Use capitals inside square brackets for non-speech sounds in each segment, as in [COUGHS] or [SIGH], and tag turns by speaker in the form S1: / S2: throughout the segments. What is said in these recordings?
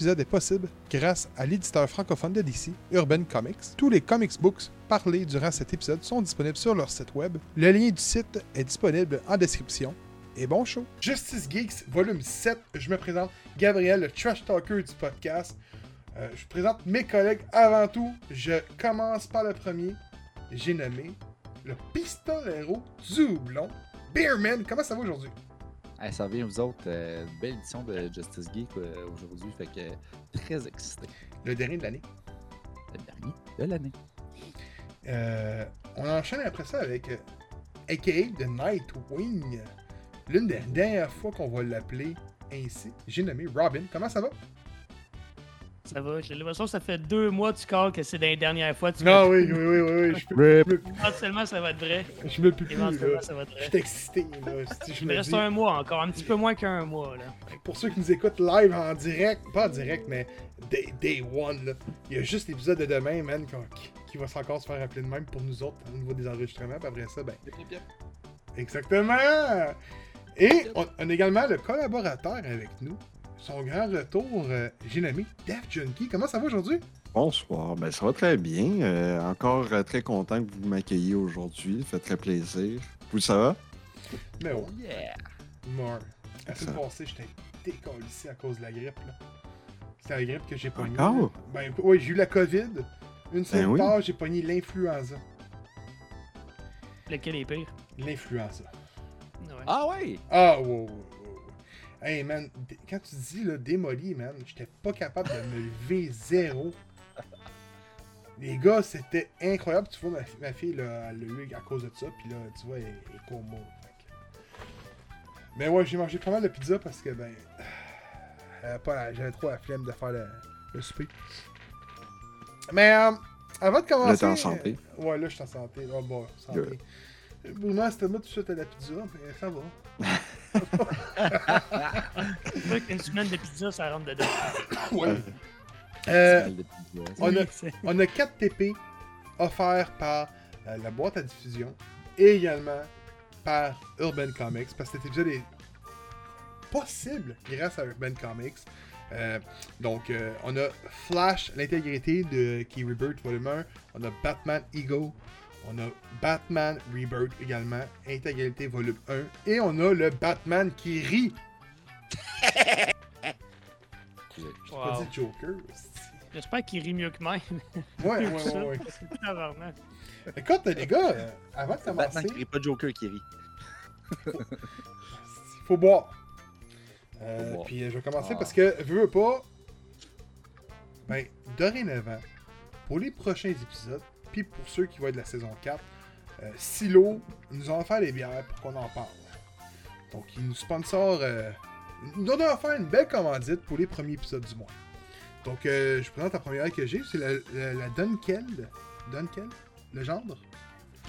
S1: épisode est possible grâce à l'éditeur francophone de DC, Urban Comics. Tous les comics books parlés durant cet épisode sont disponibles sur leur site web. Le lien du site est disponible en description. Et bon show! Justice Geeks, volume 7. Je me présente Gabriel, le trash talker du podcast. Euh, je vous présente mes collègues avant tout. Je commence par le premier. J'ai nommé le pistolero du houblon, Beerman. Comment ça va aujourd'hui?
S2: Hey, ça revient vous autres. euh, une belle édition de Justice Geek euh, aujourd'hui. Fait que très excité.
S1: Le dernier de l'année.
S2: Le dernier de l'année.
S1: Euh, on enchaîne après ça avec AKA The Nightwing. L'une des dernières fois qu'on va l'appeler ainsi. J'ai nommé Robin. Comment ça va?
S3: Ça va, j'ai l'impression que ça fait deux mois tu calls que c'est dans les dernières fois. Tu
S1: Non,
S3: fais-
S1: oui, oui, oui, oui. oui, Je peux, je peux-
S3: Éventuellement, ça va être vrai.
S1: je me peux plus.
S3: Éventuellement,
S1: là.
S3: ça va être
S1: Je
S3: vrai.
S1: suis excité. Là. Si je me
S3: reste
S1: dis-
S3: un mois encore, un petit peu moins qu'un mois. Là.
S1: Pour ceux qui nous écoutent live en direct, pas en direct, mais day, day one, là, il y a juste l'épisode de demain, man, qui, qui va encore se faire appeler de même pour nous autres au niveau des enregistrements. Puis après ça, ben, Exactement! Et on, on a également le collaborateur avec nous. Son grand retour, euh, j'ai nommé Def Junkie. Comment ça va aujourd'hui?
S4: Bonsoir, ben, ça va très bien. Euh, encore euh, très content que vous m'accueilliez aujourd'hui. Ça fait très plaisir. Vous, ça va?
S1: Mais ouais,
S2: Oh yeah!
S1: mort. La semaine
S4: Ça.
S1: passée, j'étais décollissé à cause de la grippe. là. C'était la grippe que j'ai pognée.
S4: Encore?
S1: Ben oui, j'ai eu la COVID. Une semaine
S4: oui.
S1: plus tard, j'ai pogné l'influenza.
S3: Lequel est pire?
S1: L'influenza.
S3: Ouais.
S2: Ah ouais!
S1: Ah, wow. Hey, man, quand tu dis là, démoli, man, j'étais pas capable de me lever zéro. Les gars, c'était incroyable. Tu vois, ma, fi- ma fille, là, elle l'a eu à cause de ça. Puis là, tu vois, elle elle est coma. Mais ouais, j'ai mangé pas mal de pizza parce que, ben, [SIGHS] j'avais trop la flemme de faire le, le souper. Mais euh, avant de commencer.
S4: Là, t'es en santé.
S1: euh, ouais, là, je suis en santé. Oh, bon, santé. Moi, c'était moi tout de suite à la pizza, mais ça va. [LAUGHS]
S3: Qu'une semaine de pizza, ça rentre dedans. [COUGHS]
S1: Ouais. Euh,
S2: Smell de pizza.
S1: on a- On a 4 TP offerts par euh, la boîte à diffusion et également par Urban Comics parce que cet épisode est possible grâce à Urban Comics. Euh, donc, euh, on a Flash, l'intégrité de Key Rebirth Volume 1. On a Batman Ego. On a Batman Rebirth également, intégralité Volume 1. Et on a le Batman qui rit. [LAUGHS] Je t'ai pas dit Joker.
S3: J'espère qu'il rit mieux que moi.
S1: Ouais, ouais, ouais, [LAUGHS] ouais. Écoute, les gars, euh, avant de
S2: Batman
S1: commencer.
S2: qui rit, pas Joker qui rit.
S1: Il faut boire. Euh,
S2: Faut boire.
S1: Puis euh, je vais commencer
S2: Ah.
S1: parce que, veux, veux pas, ben, dorénavant, pour les prochains épisodes, puis pour ceux qui vont être de la saison 4, euh, Silo nous ont offert des bières pour qu'on en parle. Donc, ils nous sponsorent, euh, ils nous ont offert une belle commandite pour les premiers épisodes du mois. Donc, euh, je vous présente la première que j'ai, c'est la, la, la Dunkel. Dunkel, le gendre.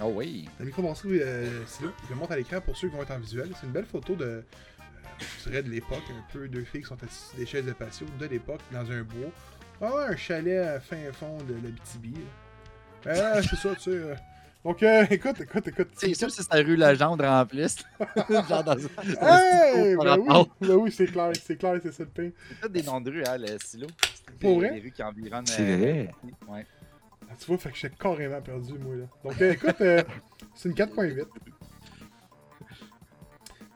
S2: Oh oui!
S1: La microbrasserie euh, Silo, je le montre à l'écran pour ceux qui vont être en visuel. C'est une belle photo de, euh, je dirais de l'époque, un peu deux filles qui sont assises des chaises de patio de l'époque, dans un bois. Ah, un chalet à fin fond de l'Abitibi. là. Euh, c'est ça, tu sais. euh. Donc, euh, écoute, écoute, écoute.
S2: C'est sûr que c'est la rue Legendre en plus. [LAUGHS] Genre dans
S1: Hey! Ben oui, ben oui, c'est clair, c'est clair, c'est ça le pain.
S2: C'est des noms de rues, hein, le silo.
S1: Pour vrai?
S2: Des rues qui environnent.
S4: C'est
S2: euh,
S4: vrai.
S2: Ouais.
S1: Ah, tu vois, fait que j'étais carrément perdu, moi, là. Donc, euh, écoute, euh, c'est une 4.8.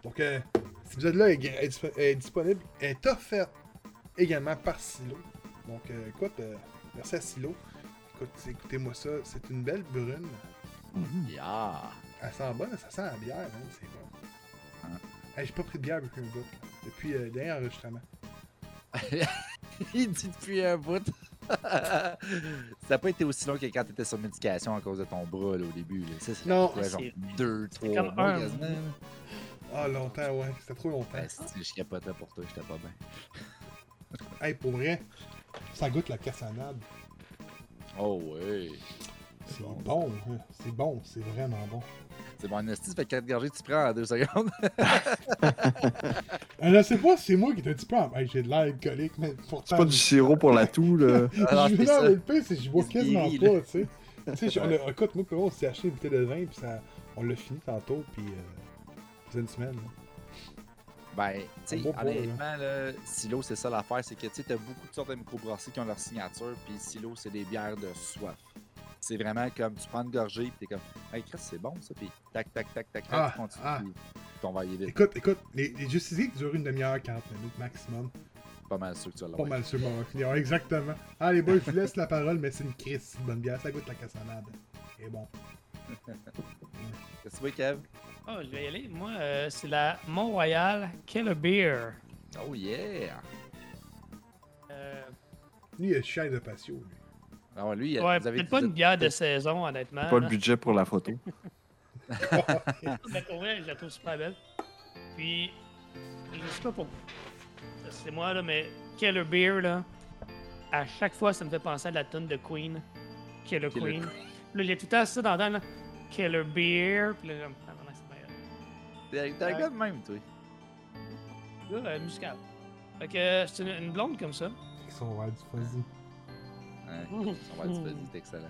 S1: Donc, euh, cet épisode-là est, est est disponible, est offert également par Silo. Donc, euh, écoute, euh, merci à Silo. Écoute, écoutez-moi ça, c'est une belle brune.
S2: Yeah.
S1: Elle sent bonne, ça sent la bière, hein, c'est bon.
S2: Hein.
S1: Hey, J'ai pas pris de bière depuis un bout, depuis euh, le dernier enregistrement. [LAUGHS]
S2: Il dit depuis un bout. [LAUGHS] ça n'a pas été aussi long que quand tu étais sur médication à cause de ton bras là, au début. Là. Ça, c'est
S1: Non.
S2: genre deux, trois
S3: comme
S2: mois quasiment.
S1: Ah, longtemps, ouais, c'était trop longtemps.
S2: Ben, si je capotais pour toi, j'étais pas bien.
S1: Hey, pour vrai, ça goûte la cassonade.
S2: Oh ouais.
S1: C'est
S2: bon.
S1: bon, hein. c'est bon, c'est vraiment bon.
S2: C'est bon, Nasty, ça fait 4 gorgées que tu prends en 2 secondes. [LAUGHS]
S1: Euh, je sais pas, c'est moi qui est un petit peu en... Hey, j'ai de l'air alcoolique, mais pourtant...
S4: C'est pas du sirop pour la toux, là. [LAUGHS]
S2: Alors,
S1: je
S2: ça.
S1: mais le pire, c'est que je bois quasiment pas, tu sais. Tu sais, on a- écoute, moi, on s'est acheté une bouteille de vin, puis ça, on l'a fini tantôt, puis euh, une semaine. là.
S2: Ben, tu sais, honnêtement, là, Silo, c'est ça l'affaire, c'est que tu sais, t'as beaucoup de sortes de microbrasseries qui ont leur signature, puis Silo, c'est des bières de soif. C'est vraiment comme tu prends une gorgée, puis t'es comme, hey, Chris, c'est bon ça, puis tac, tac, tac, tac, tac,
S1: Ah,
S2: tu continues,
S1: ah.
S2: puis ton est vide.
S1: Écoute, écoute, les, les Justice durent une demi-heure, 40 minutes maximum.
S2: Pas mal sûr que tu vas
S1: Pas mal sûr, on va finir. Exactement. Ah, les boys, je vous laisse la parole, mais c'est une c'est une bonne bière. Ça goûte la cassonade. Et bon. [LAUGHS]
S2: Qu'est-ce que tu veux, Kev?
S3: Oh, je vais y aller. Moi, euh, c'est la Mont-Royal Killer Beer.
S2: Oh yeah!
S3: Euh,
S1: Lui, il a cher de patio, lui.
S2: Ah ouais, lui, il a-
S3: ouais, peut-être pas une bière de saison, honnêtement.
S4: Pas le
S3: là.
S4: budget pour la photo. [LAUGHS]
S3: Mais pour vrai, je la trouve super belle. Puis, je sais pas pour. C'est moi, là, mais Killer Beer, là, à chaque fois, ça me fait penser à la tune de Queen. Killer,
S2: Killer
S3: Queen. Là, il y a tout le temps ça dans le temps, là. Killer Beer. Puis là,
S2: T'es un gars de même, toi.
S3: Là, euh, musical. Fait que euh, c'est une, une blonde comme ça.
S1: Ils sont ouais, du fuzzy.
S2: Ouais, on va dire que c'est excellent.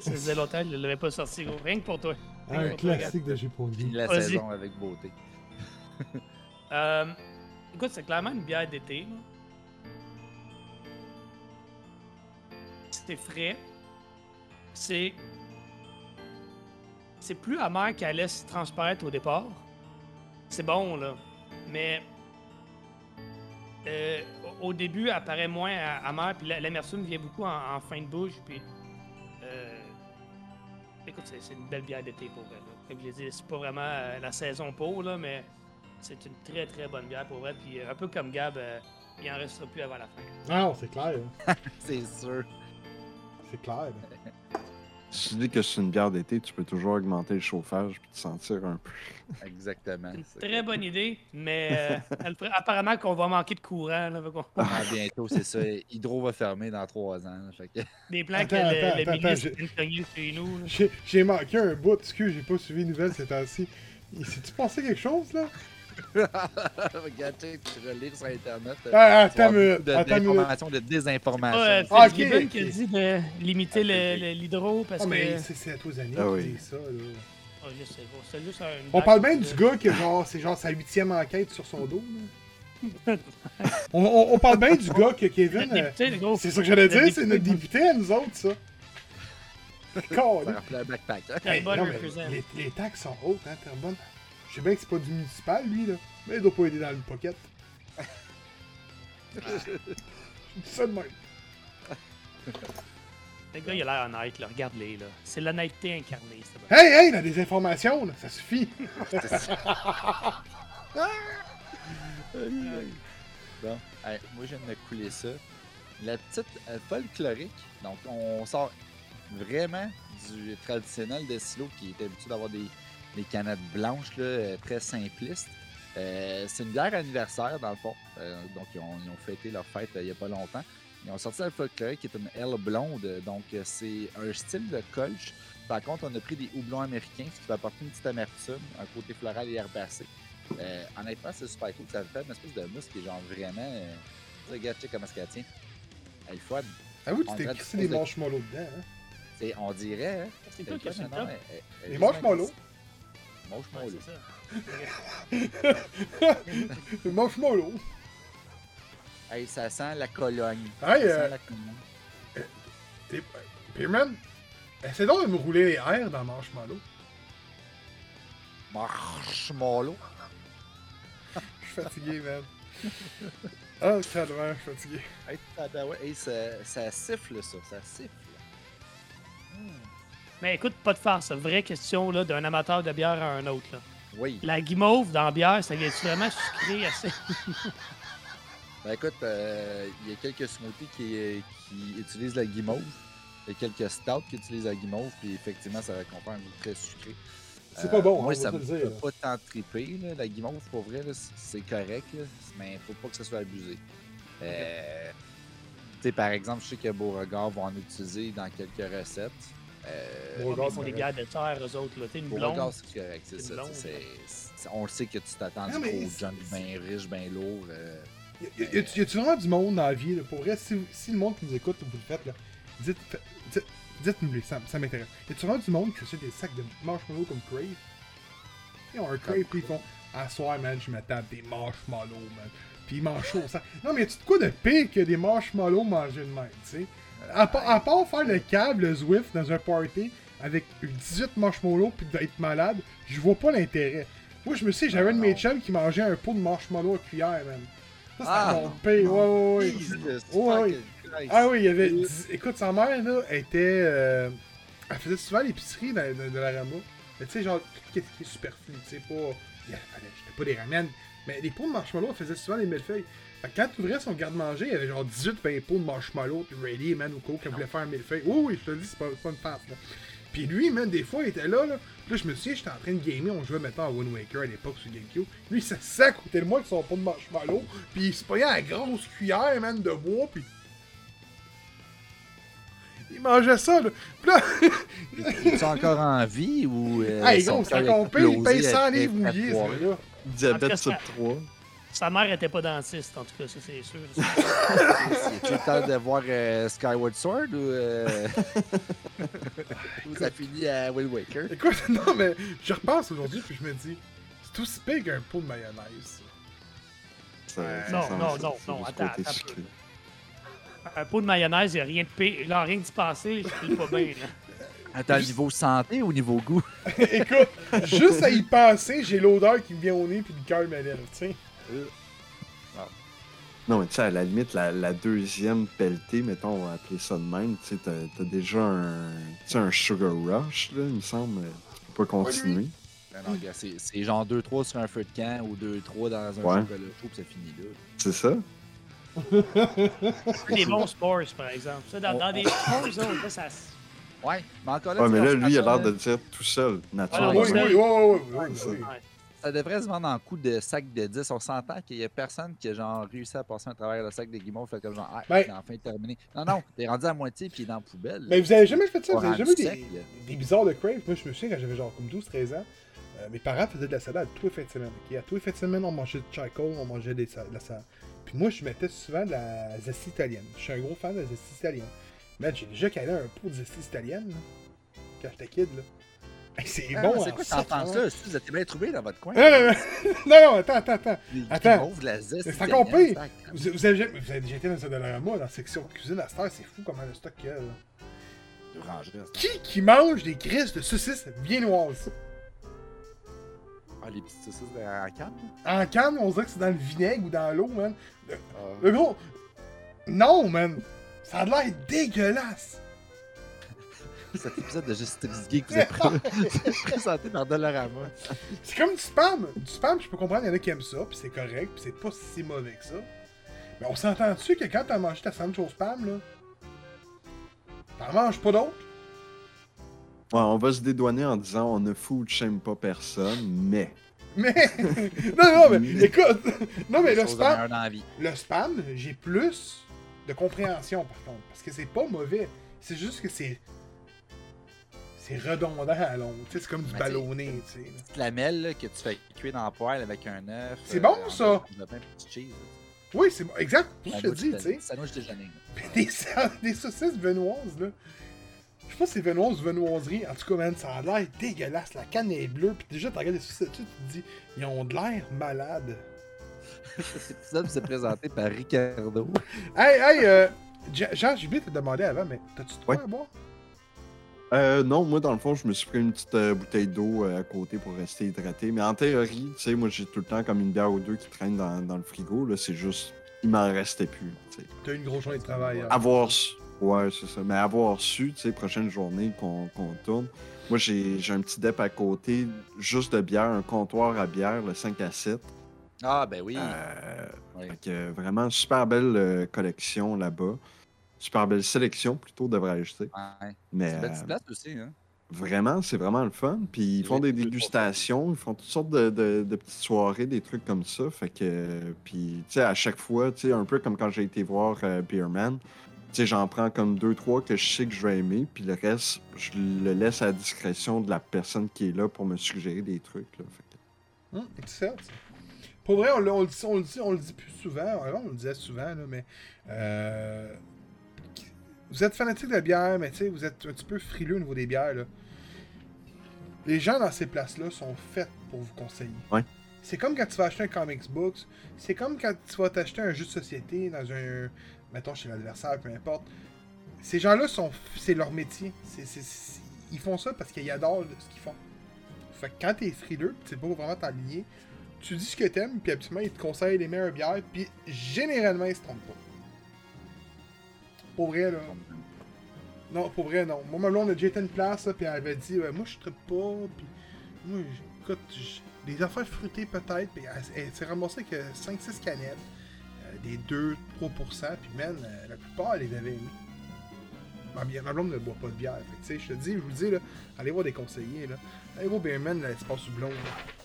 S3: Ça faisait longtemps, je l'avais pas sorti, gros. Rien que pour toi. Rien
S1: Un
S3: pour toi,
S1: classique de
S2: Finis
S1: Jupondi.
S2: la
S3: Vas-y.
S2: saison avec beauté. [LAUGHS]
S3: Euh, écoute, c'est clairement une bière d'été. C'est frais. C'est. C'est plus amer qu'elle laisse transparaître au départ. C'est bon, là. Mais. euh, au début, elle paraît moins amère, puis la- l'amertume vient beaucoup en, en fin de bouche, puis. euh, écoute, c'est une belle bière d'été pour elle. là. Comme je l'ai dit, c'est pas vraiment euh, la saison pour, là, mais. C'est une très très bonne bière pour vrai. Puis euh, un peu comme Gab, euh, il en restera plus avant la fin.
S1: Ah non, c'est clair. hein. [LAUGHS]
S2: C'est sûr.
S1: C'est clair.
S4: Si tu dis que c'est une bière d'été, tu peux toujours augmenter le chauffage puis te sentir un peu.
S2: Exactement.
S3: Une
S2: C'est-
S3: très bonne idée, mais euh, elle ferait- apparemment qu'on va manquer de courant. Là,
S2: Ah, bientôt, c'est ça. Hydro va fermer dans trois ans. là, fait que- [LAUGHS]
S3: Des plans
S1: Attends,
S3: que le,
S1: attends,
S3: le
S1: attends,
S3: ministre chez nous.
S1: J'ai j'ai manqué un bout, excuse, j'ai pas suivi les nouvelles ces temps-ci. Il S'est-tu passé quelque chose, là? [LAUGHS]
S2: Regarde, tu sur Internet.
S1: Ah, attends
S2: beaucoup de-
S1: attends
S2: de désinformation.
S3: Ah, euh,
S1: Ah,
S3: qui a
S1: ok.
S3: dit de limiter le- l'hydro parce
S1: Ah,
S3: que.
S1: mais c'est c'est à toi, Zanny,
S4: Ah
S1: qui
S4: oui.
S1: dit ça, là.
S3: Ah, je sais pas, c'est juste un.
S1: On parle bien du gars qui, genre, c'est genre sa huitième enquête sur son dos, là. [LAUGHS] on, on- on parle bien du gars que Kevin. euh, c'est ça que j'allais dire, c'est notre député à nous autres, ça. [LAUGHS]
S2: Backpack. hein.
S1: Mais les, les taxes sont hautes, hein, Terrebonne. Je sais bien que c'est pas du municipal, lui, là. Mais il doit pas aider dans le pocket. [LAUGHS] Je dis ça de même.
S3: Le gars, il a l'air honnête, là. Regarde-les, là. C'est l'honnêteté incarnée, c'est bon.
S1: Hey, hey, il a des informations, là. Ça suffit. [LAUGHS]
S2: Bon, moi je viens de me couler ça. La petite euh, folklorique, donc on sort vraiment du traditionnel de silo qui est habitué d'avoir des, des canettes blanches là, euh, très simplistes. Euh, c'est une bière anniversaire dans le fond. Euh, donc ils ont, ils ont fêté leur fête euh, il n'y a pas longtemps. Ils ont sorti la folklorique qui est une L blonde, donc euh, c'est un style de colch. Par contre, on a pris des houblons américains, ce qui va apporter une petite amertume, un côté floral et herbacé. Euh, honnêtement, c'est super cool. Ça fait une espèce de mousse qui est genre vraiment. Euh... tu sais, Regarde, check comment est-ce qu'elle tient. Elle est fun.
S1: Avoue, tu t'es crissé des
S2: de-
S1: marshmallows dedans, hein.
S2: On dirait. Hein?
S3: C'est toi qui as
S2: elle- elle- elle
S1: Les marshmallows?
S2: Marshmallows.
S3: Ouais, c'est ça. [LAUGHS]
S1: Les marshmallows.
S2: Hey, ça sent la Cologne.
S1: Hey,
S2: ça
S1: euh,
S2: sent la Cologne.
S1: T'es- Pearman, essaie donc de me rouler les airs dans Marshmallow.
S2: Marshmallow? [LAUGHS]
S1: Je suis fatigué, man. Ah, calvaire, je suis fatigué.
S2: Hey, ça, ça siffle, ça. Ça siffle.
S3: Mais écoute, pas de farce. Vraie question là, d'un amateur de bière à un autre. Là.
S2: Oui.
S3: La guimauve dans la bière, ça vient vraiment sucré assez. [LAUGHS]
S2: Ben écoute, euh, il y a quelques smoothies qui, qui utilisent la guimauve. Il y a quelques stouts qui utilisent la guimauve, puis effectivement, ça confère un goût très sucré.
S1: C'est pas bon,
S2: moi,
S1: hein, on
S2: ça fait
S1: dire.
S2: pas tant triper. Là. La guimauve, pour vrai, là, c'est correct, là, mais faut pas que ça soit abusé. Euh, tu sais, par exemple, je sais que Beauregard vont en utiliser dans quelques recettes. Euh,
S1: Beauregard,
S3: Ils font des bières de terre, eux autres. Là. Une
S2: Beauregard,
S3: blonde.
S2: c'est correct, c'est ça.
S3: blonde.
S2: tu sais, c'est- c'est- on le sait que tu t'attends
S1: Non,
S2: du gros junk bien riche, bien lourd. euh,
S1: Y, y- y a-tu y a-tu vraiment du monde dans la vie, là, pour vrai, si, si le monde qui nous écoute, vous le faites, là, dites, dites, dites-nous, ça, ça m'intéresse. Y a-tu vraiment du monde qui achète des sacs de marshmallows comme Crave? Ils ont un Crave, puis ils font à soir, man, je me tape des marshmallows, man. Puis ils mangent chaud, ça. Non, mais tu de quoi de pire que des marshmallows mangés de même, tu sais? À, part- à part faire le câble, le Zwift dans un party avec 18 marshmallows puis d'être malade, je vois pas l'intérêt. Moi, je me sais, j'avais un de mes chums qui mangeait un pot de marshmallows à cuillère, man. Ça, c'était
S2: Ah,
S1: mon pire. Ouais, ouais, ouais. Ouais. Ah oui, il y avait. Écoute, sa mère, là, était. euh, Elle faisait souvent l'épicerie de, de, de la Rama. Mais tu sais, genre, tout ce qui est superflu, tu sais, pas. Avait- J'étais pas des ramen. Mais les pots de marshmallow, elle faisait souvent des millefeuilles. Fait que quand tu ouvrais son garde-manger, il y avait genre 18 20 pots de marshmallow, puis ready, man, au où qu'elle voulait faire un millefeuille. Oui, oui, je te dis, c'est pas, une farce, là. Puis lui, man, des fois, il était là, là. Puis là, je me souviens, j'étais en train de gamer, on jouait maintenant à Wind Waker à l'époque sur GameCube. Lui, il s'assisait à côté de moi avec son pot de marshmallow, puis il se payait à la grosse cuillère, man, de bois, puis. Il mangeait ça, là. Puis là, [LAUGHS]
S2: Es-tu encore en vie ou. euh,
S1: hey, gros, c'est pire, il paye
S2: explosé
S1: 100
S2: après
S1: livres mouillés, ce gars-là.
S4: Diabète
S3: tout cas,
S4: 3.
S3: Sa mère était pas dentiste, en tout cas, ça c'est sûr. [LAUGHS]
S2: Tu le temps de voir euh, Skyward Sword ou. euh, [LAUGHS] ou ça finit à Wind Waker?
S1: Écoute, [LAUGHS] non, mais je repense aujourd'hui, puis je me dis, c'est aussi pire qu'un pot de mayonnaise.
S4: Ça-
S3: Non, non, non, non, attends, attends un peu. Un pot de mayonnaise, il n'y a rien de pire. Là, rien de se passer, je file pas bien. Là.
S2: Attends, niveau santé ou niveau goût? [LAUGHS]
S1: Écoute, juste à y penser, j'ai l'odeur qui me vient au nez, puis le cœur me lève, tu sais.
S4: Non, mais tu sais, à la limite, la, la deuxième pelletée, mettons, on va appeler ça de même, tu sais, t'as déjà un, tu sais, un sugar rush, là, il me semble. Tu peux pas continuer.
S2: Ben non, gars, c'est genre 2-3 sur un feu de camp ou 2-3 dans un
S4: Ouais.
S2: chocolat chaud, puis ça finit là.
S4: C'est ça? [LAUGHS]
S3: Des bons sports, par exemple. Ça, dans, dans des sports, ça, là, ça. se-
S2: Ouais, mais encore là,
S4: Ouais, mais là,
S2: je
S4: lui, il a l'air de dire tout seul,
S1: Ah,
S4: naturellement.
S1: oui,
S3: ouais.
S1: oui, oui, oui, oui, oui, oui.
S3: Ouais.
S2: Ça devrait se vendre en coup de sac de 10. On s'entend qu'il y a personne qui a genre réussi à passer à travers le sac de guimauve, fait comme genre, ah,
S1: Ben-
S2: c'est enfin terminé. Non, non, t'es rendu à moitié puis il est dans la poubelle.
S1: Mais vous avez jamais fait ça? Vous avez jamais eu des, des bizarres de crave? Moi, je me souviens quand j'avais genre comme 12-13 ans, euh, mes parents faisaient de la salade tous les fins de semaine. À tous les fins de semaine, on mangeait de charcoal, on mangeait de la salade. Puis moi, je mettais souvent de la zestie italienne. Je suis un gros fan de la zestie italienne. Man, j'ai déjà calé un pot de zestie italienne, là, quand j'étais kid, là. Hey, c'est
S2: Ah,
S1: bon,
S2: C'est
S1: en
S2: quoi cette enfance-là? Si vous êtes bien trouvé dans votre coin. [LAUGHS]
S1: Non, non, attends, attends, attends. Attends.
S2: de la zeste
S1: C'est encore pire. Vous, vous avez, jamais- vous avez déjà été dans un Dollarama, dans la section cuisine à cette heure, c'est fou comment le stock qu'il y a, là. Qui qui mange des crises de saucisses viennoises?
S2: Ah, les petites saucisses de- en canne?
S1: En canne, on dirait que c'est dans le vinaigre ou dans l'eau, man.
S2: Ah.
S1: Le gros. Non, man. Ça a l'air dégueulasse. [LAUGHS]
S2: Cet épisode de Justice Geek vous est pré- [LAUGHS] présenté par Dollarama.
S1: C'est comme du spam. Du spam, je peux comprendre, il y en a qui aiment ça, puis c'est correct, puis c'est pas si mauvais que ça. Mais on s'entend dessus que quand t'as mangé ta sandwich au spam, là. T'en manges pas d'autres?
S4: Ouais, on va se dédouaner en disant on ne food shame pas personne, mais.
S1: Mais. [LAUGHS] non, non, mais écoute. Non, mais le spam.
S2: meilleures dans la vie.
S1: Le spam, j'ai plus de compréhension par contre. Parce que c'est pas mauvais. C'est juste que c'est. C'est redondant à long. C'est comme du ballonné, tu sais.
S2: Petite lamelle là, que tu fais cuire dans le poêle avec un œuf.
S1: C'est bon,
S2: en-
S1: ça.
S2: de petit cheese.
S1: Oui, c'est bon. Exact. Je te dis, tu sais.
S2: Sandwich déjeuner. [LAUGHS]
S1: des, des saucisses venoises, là. Je sais pas si c'est venoise ou venoiserie. En tout cas, man, ça a l'air dégueulasse. La canne est bleue. Puis déjà, tu regardes les saucisses dessus, tu te dis, ils ont de l'air malades.
S2: Cet épisode vous est présenté par Ricardo.
S1: Hey, hey, euh. Jean, j'ai oublié de te demander avant, mais t'as-tu de quoi
S4: Ouais.
S1: à boire?
S4: Euh, non, moi, dans le fond, je me suis pris une petite euh, bouteille d'eau euh, à côté pour rester hydraté. Mais en théorie, tu sais, moi, j'ai tout le temps comme une bière ou deux qui traîne dans, dans le frigo. Là, c'est juste, il m'en restait plus.
S1: T'as eu une grosse journée de travail. hein.
S4: Avoir su. Ouais, c'est ça. Mais avoir su, tu sais, prochaine journée qu'on qu'on tourne. Moi, j'ai j'ai un petit dep à côté, juste de bière, un comptoir à bière, le 5 à 7.
S2: Ah, ben oui.
S4: Euh,
S2: Oui.
S4: fait que vraiment, super belle euh, collection là-bas. Super belle sélection, plutôt, devrais-je dire.
S2: Ouais.
S4: Mais
S2: C'est une
S4: euh,
S2: petite place aussi, hein.
S4: vraiment, c'est vraiment le fun. Puis ils font des
S2: Oui,
S4: dégustations, ils font toutes sortes de, de- de petites soirées, des trucs comme ça. Fait que, puis, tu sais, à chaque fois, tu sais, un peu comme quand j'ai été voir euh, Beerman, tu sais, j'en prends comme deux, trois que je sais que je vais aimer, puis le reste, je le laisse à la discrétion de la personne qui est là pour me suggérer des trucs. Là. Fait que-
S1: Hum, c'est- Pour vrai, on, le- on le dit, on, le dit, on le dit plus souvent. Avant, on le disait souvent, là, mais. euh, vous êtes fanatique de bière, mais tu sais, vous êtes un petit peu frileux au niveau des bières. Là. Les gens dans ces places-là sont faits pour vous conseiller.
S4: Ouais.
S1: C'est comme quand tu vas acheter un comics book, c'est comme quand tu vas t'acheter un jeu de société dans un. mettons chez l'adversaire, peu importe. Ces gens-là, sont, c'est leur métier. C'est, c'est- c'est- ils font ça parce qu'ils adorent ce qu'ils font. Fait que quand t'es frileux, sais pas vraiment t'aligner, tu dis ce que t'aimes, puis absolument ils te conseillent les meilleures bières, puis généralement ils se trompent pas. Pour vrai, là. Non, pour vrai, non. Moi, ma blonde a déjà été une place, là, puis elle avait dit, moi, je trippe pas, puis moi, écoute, des affaires fruitées peut-être, puis elle, elle s'est remboursée avec 5-6 canettes, euh, des 2-3%, puis man, euh, la plupart, elle les avait aimées. Ma, ma blonde ne boit pas de bière, fait tu sais, je te dis, je vous le dis, là, allez voir des conseillers, là. Allez voir Beerman, l'espace blond, là.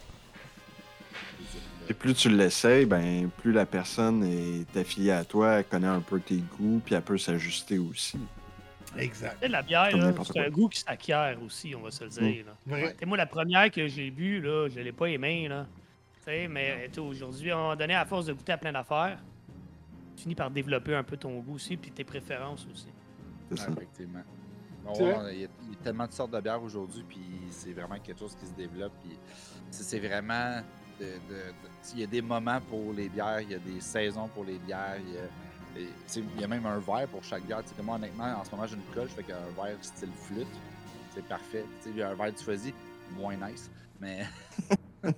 S4: Et plus tu l'essayes, ben plus la personne est affiliée à toi, elle connaît un peu tes goûts, puis elle peut s'ajuster aussi.
S1: Exact.
S3: Tu sais, La bière, c'est un goût qui s'acquiert aussi, on va se le dire. là. Moi, la première que j'ai bu, là, je l'ai pas aimée. Là. Tu sais, mais aujourd'hui, à un moment donné, à force de goûter à plein d'affaires, tu finis par développer un peu ton goût aussi, puis tes préférences aussi.
S4: C'est ça.
S2: Ouais, effectivement. Bon, il, y a, il y a tellement de sortes de bières aujourd'hui, puis c'est vraiment quelque chose qui se développe. Puis c'est vraiment. De- de- de- il y a des moments pour les bières, il y a des saisons pour les bières. Il y a, et, tu sais, il y a même un verre pour chaque bière. Tu sais, comme moi, honnêtement, en ce moment, j'ai une coche, fait qu'un verre style flûte, c'est parfait. Il y a un verre du choisi, moins nice, mais. [LAUGHS]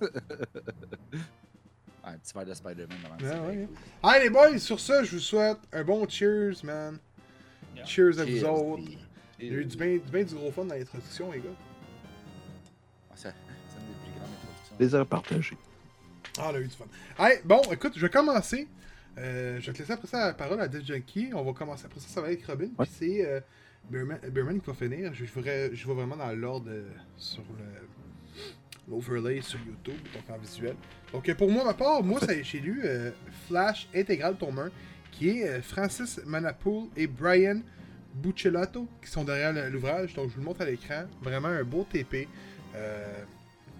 S2: Un petit verre de Spider-Man avant.
S1: Ouais,
S2: c'est
S1: ouais.
S2: bien cool.
S1: Allez, les boys, sur ça, je vous souhaite un bon cheers, man.
S3: Yeah.
S1: Cheers à vous autres.
S2: puis-
S1: Il y a eu du bien du, ben du gros fun dans l'introduction, les gars.
S2: Ah, Ça, c'est une des plus grandes introductions.
S4: Plaisir partagé.
S1: Ah, on a eu du fun. Allez, bon, écoute, je vais commencer. Euh, je vais te laisser après ça la parole à Death Junkie. On va commencer après ça, ça va être Robin.
S4: Ouais.
S1: Puis c'est euh, Beerman qui va finir. Je, vais, je vais vraiment dans l'ordre euh, sur le l'overlay sur YouTube, donc en visuel. Donc pour moi, ma part, moi, ça- j'ai lu euh, Flash Intégral tome 1, qui est euh, Francis Manapoul et Brian Buccellato qui sont derrière l'ouvrage. Donc je vous le montre à l'écran. Vraiment un beau TP. Euh,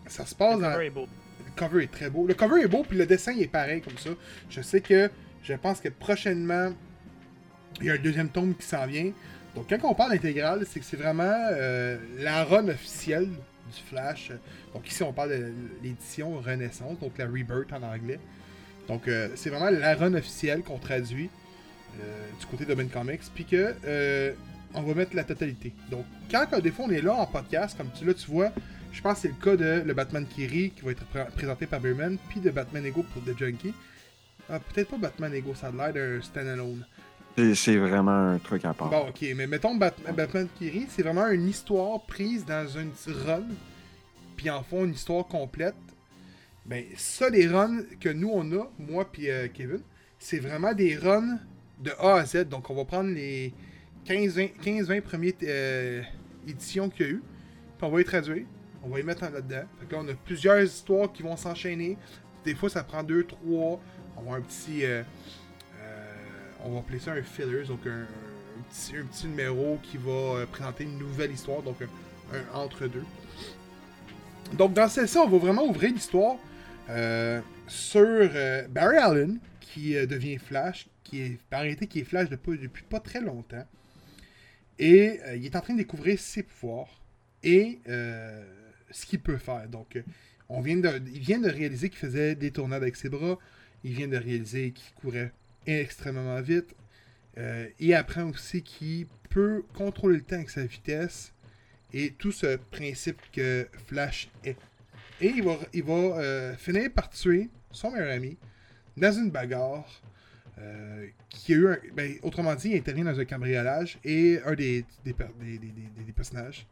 S1: ça se passe dans...
S3: beau.
S1: Le cover est très beau. Le cover est beau, puis le dessin est pareil comme ça. Je sais que je pense que prochainement, il y a un deuxième tome qui s'en vient. Donc quand on parle d'intégrale, c'est que c'est vraiment euh, la run officielle du Flash. Donc ici on parle de l'édition Renaissance, donc la Rebirth en anglais. Donc euh, c'est vraiment la run officielle qu'on traduit euh, du côté de Ben Comics, puis que euh, on va mettre la totalité. Donc quand des fois on est là en podcast, comme tu là tu vois, je pense que c'est le cas de le Batman Kiri qui va être pré- présenté par Beerman, puis de Batman Ego pour The Junkie. Ah, peut-être pas Batman Ego, ça a l'air d'un standalone.
S4: C'est- vraiment un truc à part.
S1: Bon, ok, mais mettons Bat- Batman Kiri, c'est vraiment une histoire prise dans une run, puis en font une histoire complète. Ben, ça, les runs que nous on a, moi puis euh, Kevin, c'est vraiment des runs de A à Z. Donc, on va prendre les 15-20 15-20 premières euh, éditions qu'il y a eu, puis on va les traduire, on va les mettre en là-dedans. Là, on a plusieurs histoires qui vont s'enchaîner. Des fois, ça prend 2-3. On va un petit. euh, euh, on va appeler ça un fillers, donc un, un petit, un numéro qui va euh, présenter une nouvelle histoire, donc un, un entre-deux. Donc dans celle-ci, on va vraiment ouvrir l'histoire sur Barry Allen, qui devient Flash, qui est, en qui est Flash depuis, pas très longtemps. Et il est en train de découvrir ses pouvoirs et ce qu'il peut faire. Donc, euh, on vient de, il vient de réaliser qu'il faisait des tournades avec ses bras. Il vient de réaliser qu'il courait extrêmement vite. Euh, il apprend aussi qu'il peut contrôler le temps avec sa vitesse et tout ce principe que Flash est. Et il va, euh, finir par tuer son meilleur ami dans une bagarre qui a eu ben, autrement dit, il intervient dans un cambriolage et un des- des- des personnages,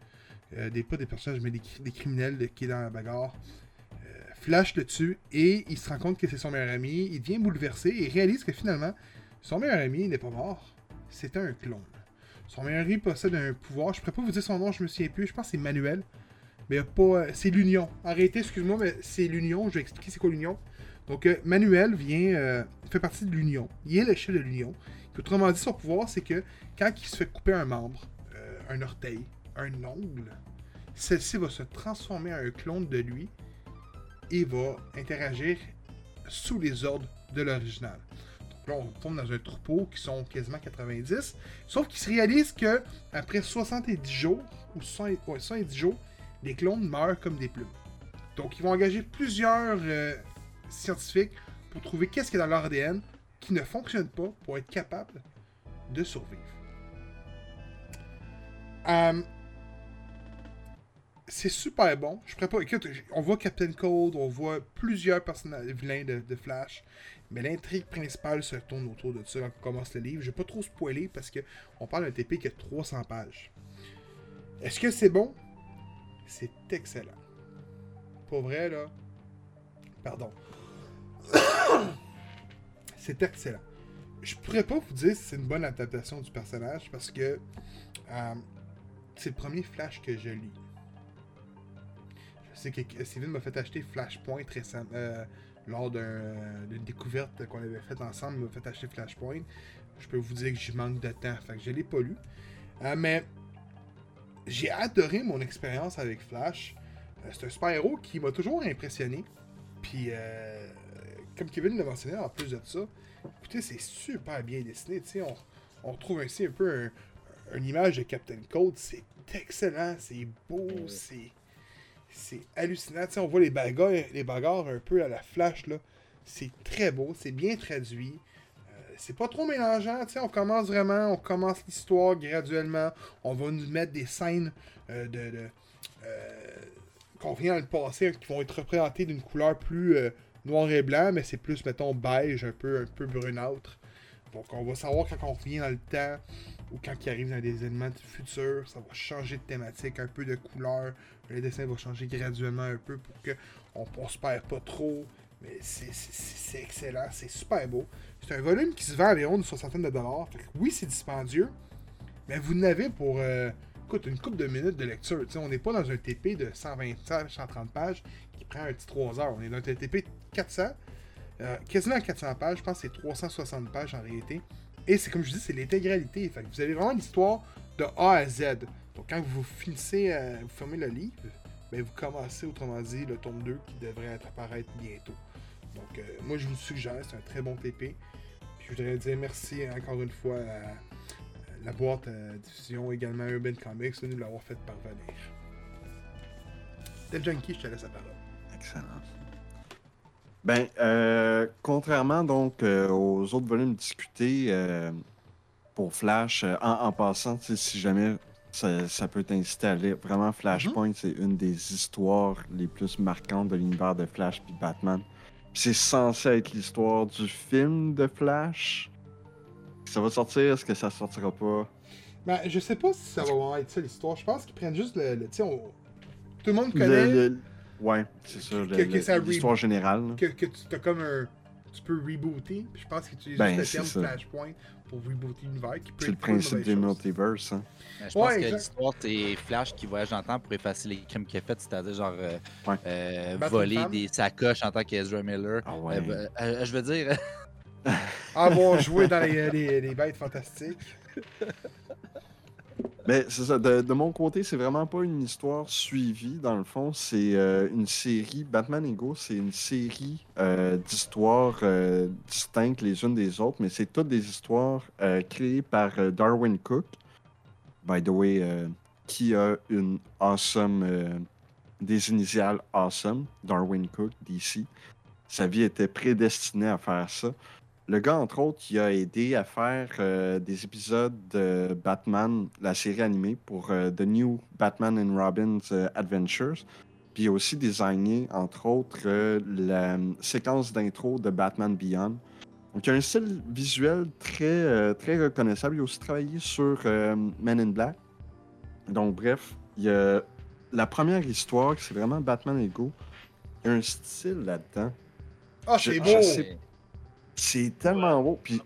S1: euh, des, pas des personnages, mais des, cri- des criminels qui est dans la bagarre, euh, Flash le tue et il se rend compte que c'est son meilleur ami. Il devient bouleversé et réalise que finalement, son meilleur ami n'est pas mort. C'était un clone. Son meilleur ami possède un pouvoir. Je pourrais pas vous dire son nom, je me souviens plus. Je pense que c'est Manuel. Mais pas. C'est l'Union. Arrêtez, excuse-moi, mais c'est l'Union. Je vais expliquer c'est quoi l'Union. Donc, euh, Manuel vient. euh, fait partie de l'Union. Il est le chef de l'Union. Autrement dit, son pouvoir, c'est que quand il se fait couper un membre, euh, un orteil, un ongle, celle-ci va se transformer en un clone de lui et va interagir sous les ordres de l'original. Donc là, on tombe dans un troupeau qui sont quasiment 90. Sauf qu'il se réalise que après 70 jours, ou 70 ouais, 70 jours, les clones meurent comme des plumes. Donc ils vont engager plusieurs euh, scientifiques pour trouver qu'est-ce qui est dans leur ADN qui ne fonctionne pas pour être capable de survivre. Euh, c'est super bon. Je pourrais pas. Écoute, on voit Captain Cold, on voit plusieurs personnages vilains de, Flash. Mais l'intrigue principale se tourne autour de ça quand on commence le livre. Je vais pas trop spoiler parce que on parle d'un TP qui a 300 pages. Est-ce que c'est bon? C'est excellent. Pour vrai, là. Pardon. [COUGHS] c'est excellent. Je pourrais pas vous dire si c'est une bonne adaptation du personnage parce que euh, c'est le premier Flash que je lis. Sais que Steven m'a fait acheter Flashpoint récemment. Euh, lors d'un- d'une découverte qu'on avait faite ensemble, il m'a fait acheter Flashpoint. Je peux vous dire que j'y manque de temps, fait que je l'ai pas lu. Euh, mais j'ai adoré mon expérience avec Flash. Euh, c'est un super-héros qui m'a toujours impressionné. Puis, euh, comme Kevin l'a mentionné, en plus de ça, écoutez, c'est super bien dessiné. On, on retrouve ainsi un peu un- une image de Captain Cold. C'est excellent, c'est beau, c'est c'est hallucinant. On voit les bagarres, les bagarres un peu à la flash. là. C'est très beau, c'est bien traduit. Euh, c'est pas trop mélangeant. On commence vraiment, on commence l'histoire graduellement. On va nous mettre des scènes euh, de, euh, qu'on vient dans le passé qui vont être représentées d'une couleur plus noir et blanc, mais c'est plus, mettons, beige, un peu, un peu brunâtre. Donc on va savoir quand on revient dans le temps ou quand il arrive dans des éléments du futur, ça va changer de thématique, un peu de couleur. Le dessin va changer graduellement un peu pour que on, se perd pas trop. Mais c'est- excellent, c'est super beau. C'est un volume qui se vend environ une soixantaine de dollars. Oui, c'est dispendieux, mais vous n'avez pour euh, écoute, une couple de minutes de lecture. On n'est pas dans un TP de 120 pages, 130 pages qui prend un petit 3 heures. On est dans un TP de 400, euh, quasiment 400 pages. Je pense que c'est 360 pages en réalité. Et c'est comme je dis, c'est l'intégralité. Fait que vous avez vraiment l'histoire de A à Z. Donc quand vous finissez, euh, vous fermez le livre, ben, vous commencez, autrement dit, le tome 2 qui devrait apparaître bientôt. Donc euh, moi je vous le suggère, c'est un très bon TP. Puis je voudrais dire merci encore une fois à la boîte à diffusion, également Urban Comics, de nous l'avoir fait parvenir. Tel Junkie, je te laisse la parole.
S4: Excellent. Ben, euh, contrairement donc euh, aux autres volumes discutés euh, pour Flash, euh, en, en passant, si jamais ça, ça peut t'inciter à lire, vraiment Flashpoint, c'est une des histoires les plus marquantes de l'univers de Flash puis Batman. C'est censé être l'histoire du film de Flash. Ça va sortir, est-ce que ça sortira pas?
S1: Ben, je sais pas si ça va vraiment être ça l'histoire. Je pense qu'ils prennent juste le. le- tu sais, on- tout le monde
S4: Le-
S1: connaît
S4: le- Ouais, c'est ça, le-
S1: Que- que
S4: le-
S1: ça
S4: l'histoire générale.
S1: que, que tu as comme un. Tu peux rebooter. Je pense qu'ils utilisent
S4: Ben,
S1: juste le terme
S4: ça.
S1: Flashpoint pour rebooter l'univers. qui peut
S4: C'est le principe des
S1: chose.
S4: multiverses. Hein.
S2: Mais Je pense
S1: Ouais,
S2: que
S1: exact.
S2: l'histoire, c'est Flash qui voyage dans le temps pour effacer les crimes qu'il a fait, c'est-à-dire genre euh,
S4: Ouais.
S2: euh, voler
S1: femme.
S2: des sacoches en tant qu'Ezra Miller.
S4: Ah ouais.
S2: Euh, ben, euh, je veux dire, [LAUGHS]
S1: Avoir joué dans les, les, les bêtes fantastiques.
S4: Ça. De, mon côté, c'est vraiment pas une histoire suivie. Dans le fond, c'est euh, une série. Batman Ego, c'est une série euh, d'histoires euh, distinctes les unes des autres, mais c'est toutes des histoires créées par Darwin Cook. By the way, qui a une awesome. des initiales awesome. Darwin Cook, DC. Sa vie était prédestinée à faire ça. Le gars, entre autres, il a aidé à faire euh, des épisodes de Batman, la série animée, pour euh, The New Batman and Robin's euh, Adventures. Puis il a aussi designé, entre autres, la séquence d'intro de Batman Beyond. Donc il a un style visuel très, très reconnaissable. Il a aussi travaillé sur Men in Black. Donc bref, il y a la première histoire, c'est vraiment Batman Ego. Il y a un style là-dedans.
S1: Ah,
S4: Je-
S1: c'est
S4: je
S1: beau!
S4: sais- C'est tellement beau. Puis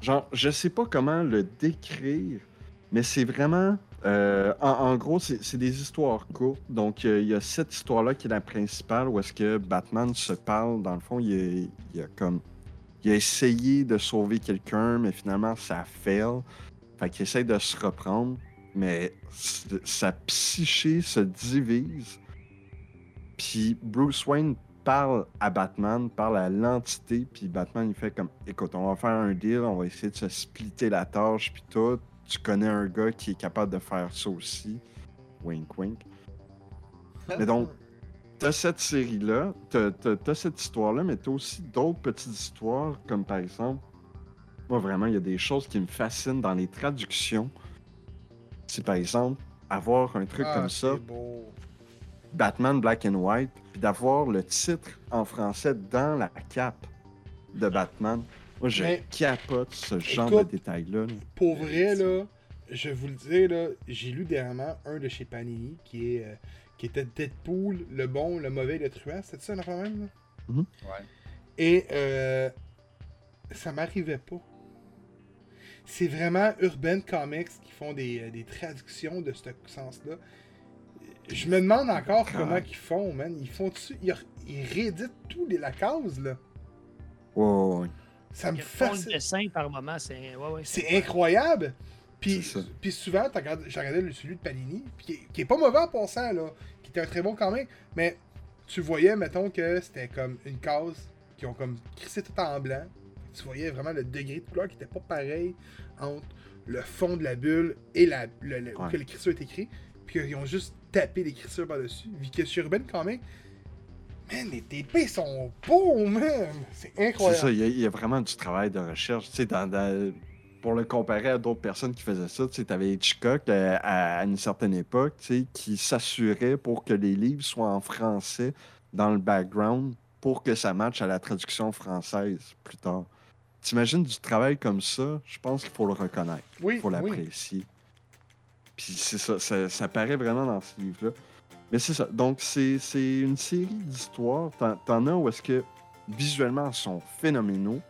S4: Genre, je sais pas comment le décrire, mais c'est vraiment. euh, en, gros, c'est des histoires courtes. Donc, euh, il y a cette histoire-là qui est la principale où est-ce que Batman se parle. Dans le fond, il a, comme. Il a essayé de sauver quelqu'un, mais finalement, ça fail. Fait qu'il essaie de se reprendre, mais sa psyché se divise. Puis Bruce Wayne parle à Batman, parle à l'entité, puis Batman il fait comme écoute, on va faire un deal, on va essayer de se splitter la tâche, puis tout. Tu connais un gars qui est capable de faire ça aussi. Wink wink. Mais donc, t'as cette série-là, t'as, t'as- cette histoire-là, mais t'as aussi d'autres petites histoires, comme par exemple, moi vraiment, il y a des choses qui me fascinent dans les traductions. C'est par exemple, avoir un truc
S1: Ah,
S4: comme ça,
S1: beau.
S4: Batman Black and White, puis d'avoir le titre en français dans la cape de Batman. Moi, je
S1: Mais-
S4: capote ce genre
S1: Écoute,
S4: de détails-là. là.
S1: Pour vrai, là, je vais vous le dire, là, j'ai lu dernièrement un de chez Panini qui est euh, qui était Deadpool, le bon, le mauvais, le truand. C'était ça, affaire même, là?
S2: Ouais.
S1: Et euh, ça m'arrivait pas. C'est vraiment Urban Comics qui font des, euh, des traductions de ce sens-là. Je me demande encore
S4: Ah.
S1: comment ils font, man. Ils font dessus, ils, ils rééditent tout les, la case, là?
S4: Ouais, ouais, ouais.
S1: Ça me
S3: Ils
S1: fascine.
S3: dessin par moment, c'est. Ouais, ouais,
S1: C'est incroyable. Puis, puis souvent, j'ai regardé le- celui de Panini, puis qui, est- qui est pas mauvais en passant, là, qui était un très bon quand même, mais tu voyais, mettons, que c'était comme une case qui ont comme crissé tout en blanc. Tu voyais vraiment le degré de couleur qui était pas pareil entre le fond de la bulle et la, le, le- où
S4: Ouais.
S1: que l'écriture est écrite, puis qu'ils ont juste tapé l'écriture par-dessus. Vu que sur Urban quand même, man, les TP sont beaux, man! C'est
S4: C'est
S1: incroyable.
S4: ça, il y, a, il y a vraiment du travail de recherche. Tu sais, dans- dans- pour le comparer à d'autres personnes qui faisaient ça, tu avais Hitchcock euh, à, à une certaine époque, tu sais, qui s'assurait pour que les livres soient en français dans le background pour que ça matche à la traduction française plus tard. T'imagines du travail comme ça, je pense qu'il faut le reconnaître,
S1: Oui,
S4: il faut
S1: oui.
S4: Puis c'est ça, ça, ça paraît vraiment dans ce livre-là. Mais c'est ça, donc c'est une série d'histoires. T'en as où est-ce que visuellement, ils sont phénoménaux,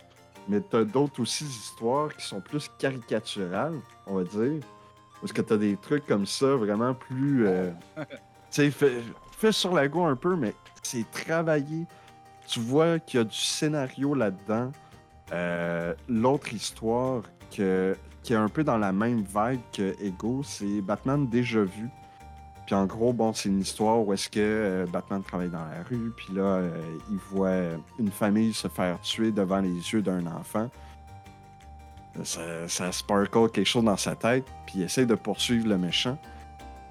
S4: mais t'as d'autres aussi histoires qui sont plus caricaturales, on va dire. Parce que t'as des trucs comme ça, vraiment plus... euh, [LAUGHS] tu sais, fait, fait sur la go un peu, mais c'est travaillé. Tu vois qu'il y a du scénario là-dedans. Euh, L'autre histoire que, qui est un peu dans la même vibe que Ego, c'est Batman Déjà Vu. Puis en gros, bon, c'est une histoire où est-ce que euh, Batman travaille dans la rue, puis là, euh, il voit euh, une famille se faire tuer devant les yeux d'un enfant. Ça, ça sparkle quelque chose dans sa tête, puis il essaie de poursuivre le méchant.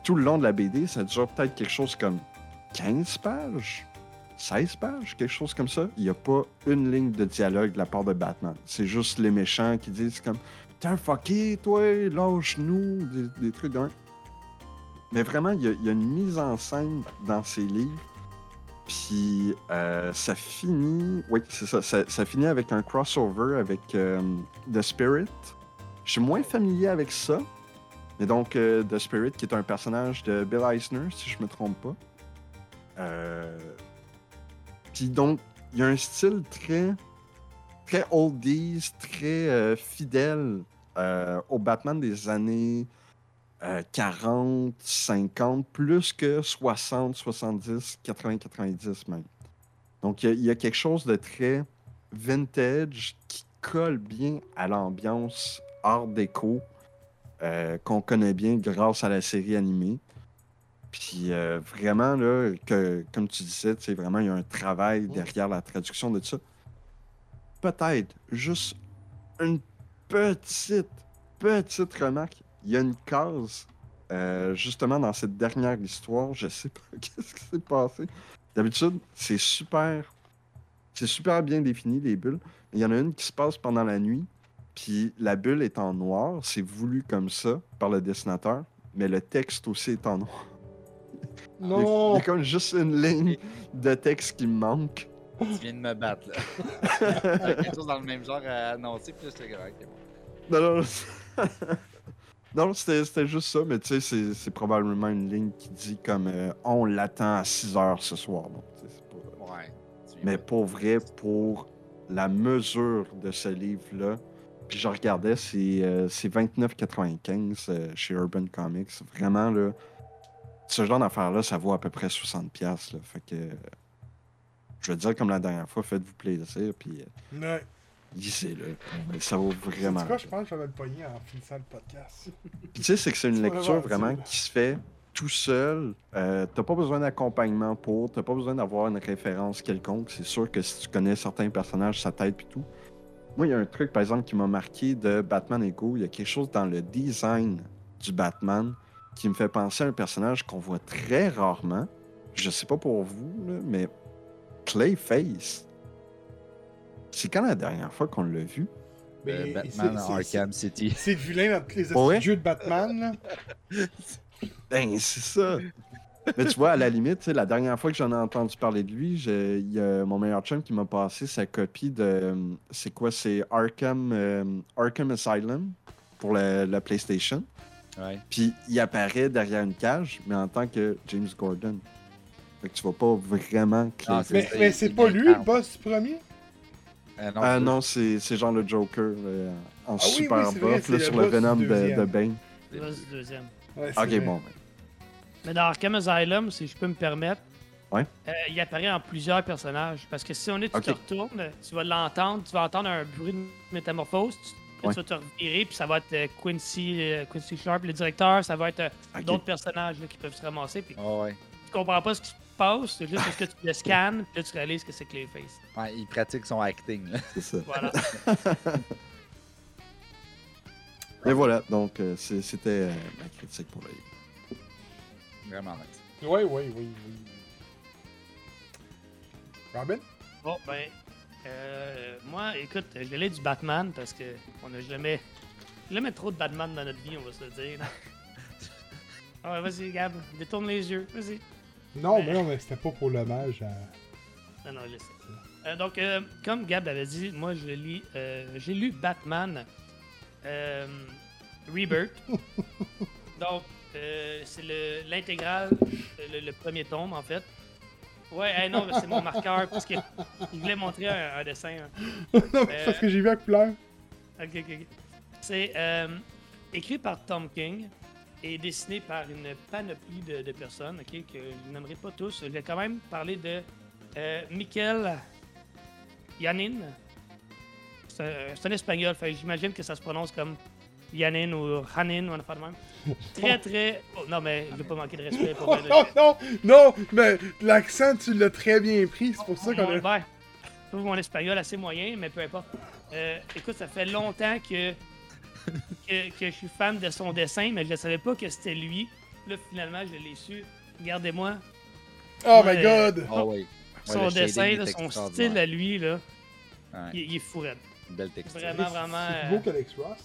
S4: Tout le long de la BD, ça dure peut-être quelque chose comme 15 pages, 16 pages, quelque chose comme ça. Il n'y a pas une ligne de dialogue de la part de Batman. C'est juste les méchants qui disent comme T'es un fucké, toi, lâche-nous, des, des trucs d'un. Mais vraiment, il y, a, une mise en scène dans ces livres. Puis euh, ça finit. Oui, c'est ça, ça. finit avec un crossover avec euh, The Spirit. Je suis moins familier avec ça. Mais donc, euh, The Spirit, qui est un personnage de Bill Eisner, si je me trompe pas. Puis donc, il y a un style très, très oldies, très euh, fidèle euh, au Batman des années euh, 40, 50, plus que 60, 70, 80, 90 même. Donc, il y a- il y, a quelque chose de très vintage qui colle bien à l'ambiance art déco euh, qu'on connaît bien grâce à la série animée. Puis vraiment, là, que, comme tu disais, vraiment, il y a un travail derrière la traduction de ça. Peut-être juste une petite, petite remarque. Il y a une case, euh, justement, dans cette dernière histoire, je sais pas [LAUGHS] qu'est-ce qui s'est passé. D'habitude, c'est super, c'est super bien défini, les bulles. Il y en a une qui se passe pendant la nuit, puis la bulle est en noir. C'est voulu comme ça par le dessinateur, mais le texte aussi est en noir. A- [LAUGHS] Il y
S1: Non!
S4: a comme juste une ligne de texte qui manque.
S2: Tu viens de me battre, là. [LAUGHS] Quelque chose dans le même genre à annoncer, puis là, j'étais bon.
S4: Non, non, non [LAUGHS] c'était juste ça, mais tu sais, c'est- probablement une ligne qui dit comme euh, on l'attend à 6 heures ce soir. Donc, pas-
S2: Ouais. tu viens
S4: Mais pour vrai, pour la mesure de ce livre-là, puis je regardais, c'est euh, c'est 29,95 euh, chez Urban Comics. Vraiment, là, ce genre d'affaire-là, ça vaut à peu près 60$. Là, fait que, je veux dire, comme la dernière fois, faites-vous plaisir, puis euh, lisez-le. Ça vaut vraiment.
S1: C'est quoi, je pense que je vais le pogner en finissant le podcast. [LAUGHS]
S4: Tu sais, c'est que c'est une lecture vraiment qui se fait tout seul. Euh, t'as pas besoin d'accompagnement pour, t'as pas besoin d'avoir une référence quelconque. C'est sûr que si tu connais certains personnages, ça t'aide puis tout. Moi, il y a un truc, par exemple, qui m'a marqué de Batman Ego. Il y a quelque chose dans le design du Batman qui me fait penser à un personnage qu'on voit très rarement. je sais pas pour vous, là, mais Clayface, c'est quand la dernière fois qu'on l'a vu?
S1: Mais
S2: Euh, Batman
S1: c'est-
S2: Arkham City.
S1: C'est le vilain dans tous les jeux de Batman, là. [LAUGHS]
S4: Ben, c'est ça. Mais tu vois, à la limite, la dernière fois que j'en ai entendu parler de lui, il y a mon meilleur chum qui m'a passé sa copie de. euh, C'est quoi C'est Arkham, euh, Arkham Asylum pour la, la PlayStation.
S2: Ouais.
S4: Puis il apparaît derrière une cage, mais en tant que James Gordon. Fait que tu vas pas vraiment
S2: Ah,
S1: Mais,
S2: ça,
S1: mais c'est pas lui le boss du premier?
S2: Euh, non,
S4: Ah
S2: c'est-
S4: non, c'est c'est genre le Joker euh, en
S1: Ah
S4: super
S1: oui,
S4: buff là, sur
S1: boss
S4: le
S1: du
S4: Venom de,
S1: deuxième.
S4: de Bane.
S3: C'est le deuxième.
S1: Ouais, c'est
S4: Ok,
S1: vrai.
S4: bon.
S3: Mais dans Arkham Asylum, si je peux me permettre,
S4: Ouais.
S3: euh, il apparaît en plusieurs personnages. Parce que si on est, tu te retournes, tu vas l'entendre, tu vas entendre un bruit de métamorphose, tu, puis
S4: Ouais.
S3: tu vas te revirer, puis ça va être euh, Quincy, Quincy Sharp, le directeur, ça va être d'autres personnages là, qui peuvent se ramasser, puis
S2: Ah ouais.
S3: tu comprends pas ce qui se passe, c'est juste parce que tu le scannes, puis là tu réalises que c'est Clayface.
S2: Ouais, il pratique son acting. Là.
S4: C'est ça.
S3: Voilà.
S4: Et voilà, donc euh, c'est- c'était euh, ma critique pour le
S2: Vraiment nice.
S1: Oui, oui, oui, oui. Robin?
S3: Bon, ben, euh, moi, écoute, je vais aller du Batman parce que on n'a jamais, jamais trop de Batman dans notre vie, on va se le dire. [LAUGHS] Ah ouais, vas-y, Gab, détourne les yeux, vas-y.
S1: Non, mais non, mais c'était pas pour l'hommage à.
S3: Non, non, laisse. Euh, donc, euh, comme Gab l'avait dit, moi, je lis, euh, j'ai lu Batman Rebirth. [LAUGHS] donc, c'est le- l'intégrale, le, le premier tome, en fait. Ouais, hey, non, c'est mon marqueur parce qu'il voulait montrer un, un dessin. hein. [LAUGHS]
S1: non, parce que j'ai vu la couleur.
S3: Ok, ok, ok. C'est écrit par Tom King et dessiné par une panoplie de, de personnes, ok, que je n'aimerais pas tous. Je vais quand même parler de euh, Mikel Yanin. C'est un, un espagnol, j'imagine que ça se prononce comme Yanin ou Hanin ou un affaire de même. [LAUGHS] Très, très. oh, non, mais je veux pas manquer de respect pour
S1: Oh, non, non, non, mais l'accent, tu l'as très bien pris, c'est pour ça qu'on a.
S3: ben, mon espagnol assez moyen, mais peu importe. Euh, écoute, ça fait longtemps que, que, que je suis fan de son dessin, mais je ne savais pas que c'était lui. Là, finalement, je l'ai su. Regardez-moi
S1: Oh
S3: Ouais.
S1: my god!
S2: Ah ouais. Ouais,
S3: son dessin, là, son style à lui, là,
S2: Ouais,
S3: il, il est fou raide.
S2: Belle texture.
S3: Vraiment, vraiment.
S1: C'est
S3: euh,
S1: plus beau qu'Alex Ross,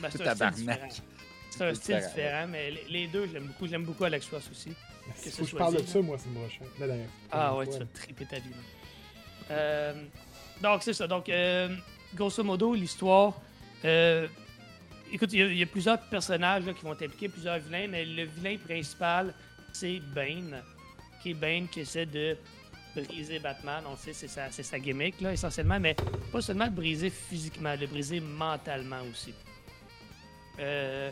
S3: ben, c'est un style différent. C'est un style
S2: différent,
S3: mais les, les deux, je l'aime beaucoup. J'aime beaucoup Alex Ross aussi.
S1: Mais
S3: Que
S1: Faut que je parle de ça, moi, c'est prochain. La dernière
S3: Ah ouais, tu vas triper ta vie. là. Euh, donc, c'est ça. Donc, euh, grosso modo, l'histoire. Euh, écoute, il y, a- plusieurs personnages qui vont impliquer, plusieurs vilains, mais le vilain principal, c'est Bane. Qui est Bane qui essaie de briser Batman. On sait, c'est sa, gimmick, là, essentiellement, mais pas seulement le briser physiquement, le briser mentalement aussi. Euh,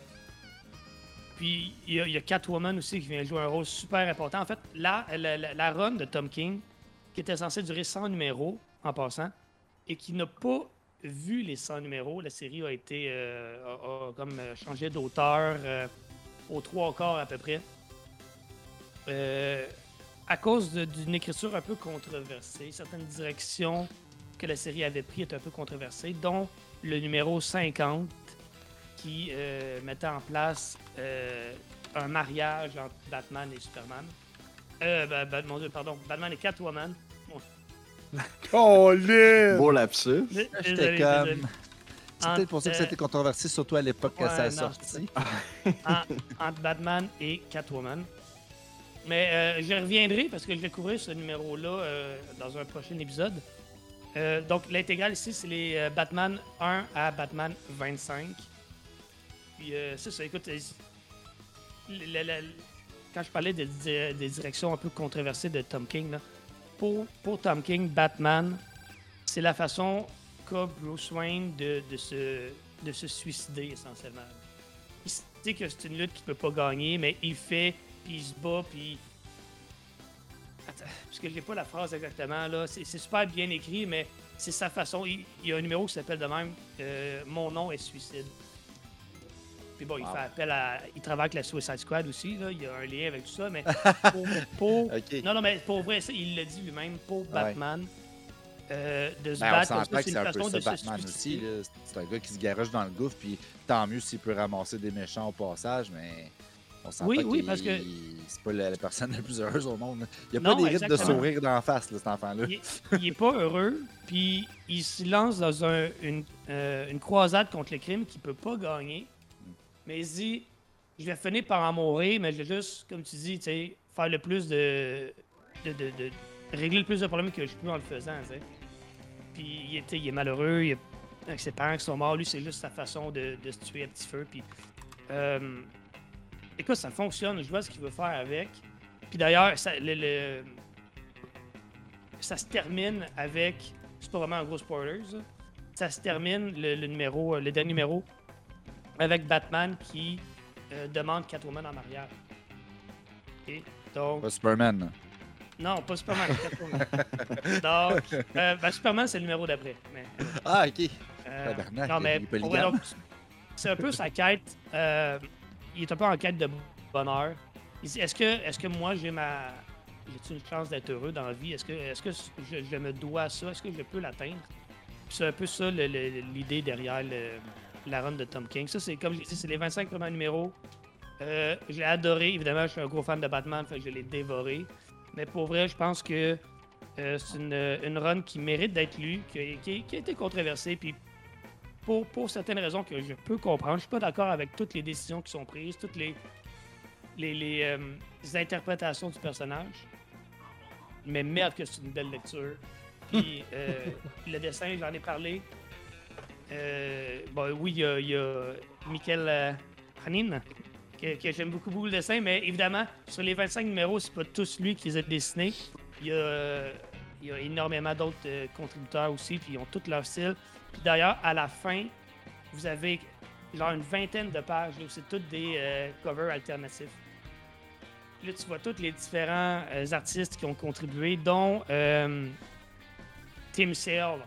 S3: puis il y, a, Catwoman aussi qui vient jouer un rôle super important. En fait, la run de Tom King, qui était censée durer 100 numéros en passant, et qui n'a pas vu les 100 numéros, la série a été euh, a- comme euh, changé d'auteur euh, aux trois quarts à peu près. À cause d'une écriture un peu controversée, certaines directions que la série avait pris étaient un peu controversées, dont le numéro 50 qui mettait en place un mariage entre Batman et Superman. Euh, mon Dieu, pardon, Batman et Catwoman. [LAUGHS]
S1: Oh!
S4: Beau lapsus.
S3: Dé-
S2: J'étais
S3: désolé,
S2: comme.
S3: désolé.
S2: C'est peut-être pour ça que c'était controversé, surtout à l'époque que
S3: ouais,
S2: ça a
S3: non,
S2: sorti.
S3: en- entre Batman et Catwoman. Mais euh, je reviendrai parce que je vais couvrir ce numéro-là euh, dans un prochain épisode. Euh, donc, l'intégrale ici, c'est les euh, Batman 1 à Batman 25. Puis, euh, c'est ça, écoute, quand je parlais des, des- des directions un peu controversées de Tom King, là, pour, Tom King, Batman, c'est la façon qu'a Bruce Wayne de, se, de se suicider essentiellement. Il sait que c'est une lutte qu'il peut pas gagner, mais il fait, puis il se bat, puis. Attends, parce que j'ai pas la phrase exactement là. C'est super bien écrit, mais c'est sa façon. Il, il y a un numéro qui s'appelle de même euh, Mon nom est suicide. Puis bon, il
S2: Wow.
S3: fait appel à. Il travaille avec la Suicide Squad aussi, là. Il y a un lien avec tout ça, mais [LAUGHS] pour. non, non, mais pour vrai, ça, il l'a dit lui-même, pour Batman, euh, de se
S2: Ben,
S3: battre, c'est
S2: un peu
S3: façon
S2: ça,
S3: de se
S2: Batman aussi. C'est un gars qui se garoche dans le gouffre, puis tant mieux s'il peut ramasser des méchants au passage, mais On s'entend
S3: Oui, oui, parce que-
S2: C'est pas la, la personne [LAUGHS] la plus heureuse au monde. Il n'y a
S3: Non,
S2: pas des rythmes de sourire d'en face, là, cet enfant-là.
S3: Il, il est pas heureux, puis il se lance dans un- une, euh, une croisade contre le crime qu'il peut pas gagner. Mais il dit, je vais finir par en mourir, mais je vais juste, comme tu dis, faire le plus de, de, de- régler le plus de problèmes que je peux en le faisant, tu sais. Puis il, est- il est malheureux, il est- avec ses parents qui sont morts, lui c'est juste sa façon de, de se tuer à petit feu. Puis, euh, écoute, ça fonctionne, je vois ce qu'il veut faire avec. Puis d'ailleurs, ça, le- le, ça se termine avec. C'est pas vraiment un gros spoiler, ça. Ça se termine, le, le numéro, euh, le dernier numéro, avec Batman qui euh, demande Catwoman en mariage. Ok? Donc,
S2: Pas Superman.
S3: non, pas Superman, Catwoman. [LAUGHS] Donc, euh, ben, Superman, c'est le numéro d'après. Mais,
S2: Ah, ok.
S3: euh, non, mais c'est un peu sa quête. euh, il est un peu en quête de bonheur. Il dit, Est-ce que, est que moi, j'ai ma. J'ai une chance d'être heureux dans la vie? Est-ce que, est que je, je me dois à ça? Est-ce que je peux l'atteindre? C'est un peu ça l'idée derrière le- la run de Tom King. Ça, c'est comme je l'ai dit, c'est les 25 premiers numéros. Euh, j'ai adoré. Évidemment, je suis un gros fan de Batman, fait que je l'ai dévoré. Mais pour vrai, je pense que euh, c'est une, une run qui mérite d'être lue, qui, qui- qui a été controversée. Puis pour, pour certaines raisons que je peux comprendre, je suis pas d'accord avec toutes les décisions qui sont prises, toutes les, les, les, euh, les interprétations du personnage. Mais merde que c'est une belle lecture. Puis [LAUGHS] le dessin, j'en ai parlé. Euh, oui, il y a, euh, Hanin, que, j'aime beaucoup, beaucoup le dessin, mais évidemment, sur les 25 numéros, c'est pas tous lui qui les a dessinés. Il y a, énormément d'autres euh, contributeurs aussi, puis ils ont tous leur style. Puis d'ailleurs, à la fin, vous avez genre une vingtaine de pages c'est toutes des euh, covers alternatifs. Là, tu vois tous les différents artistes qui ont contribué, dont Tim Sale,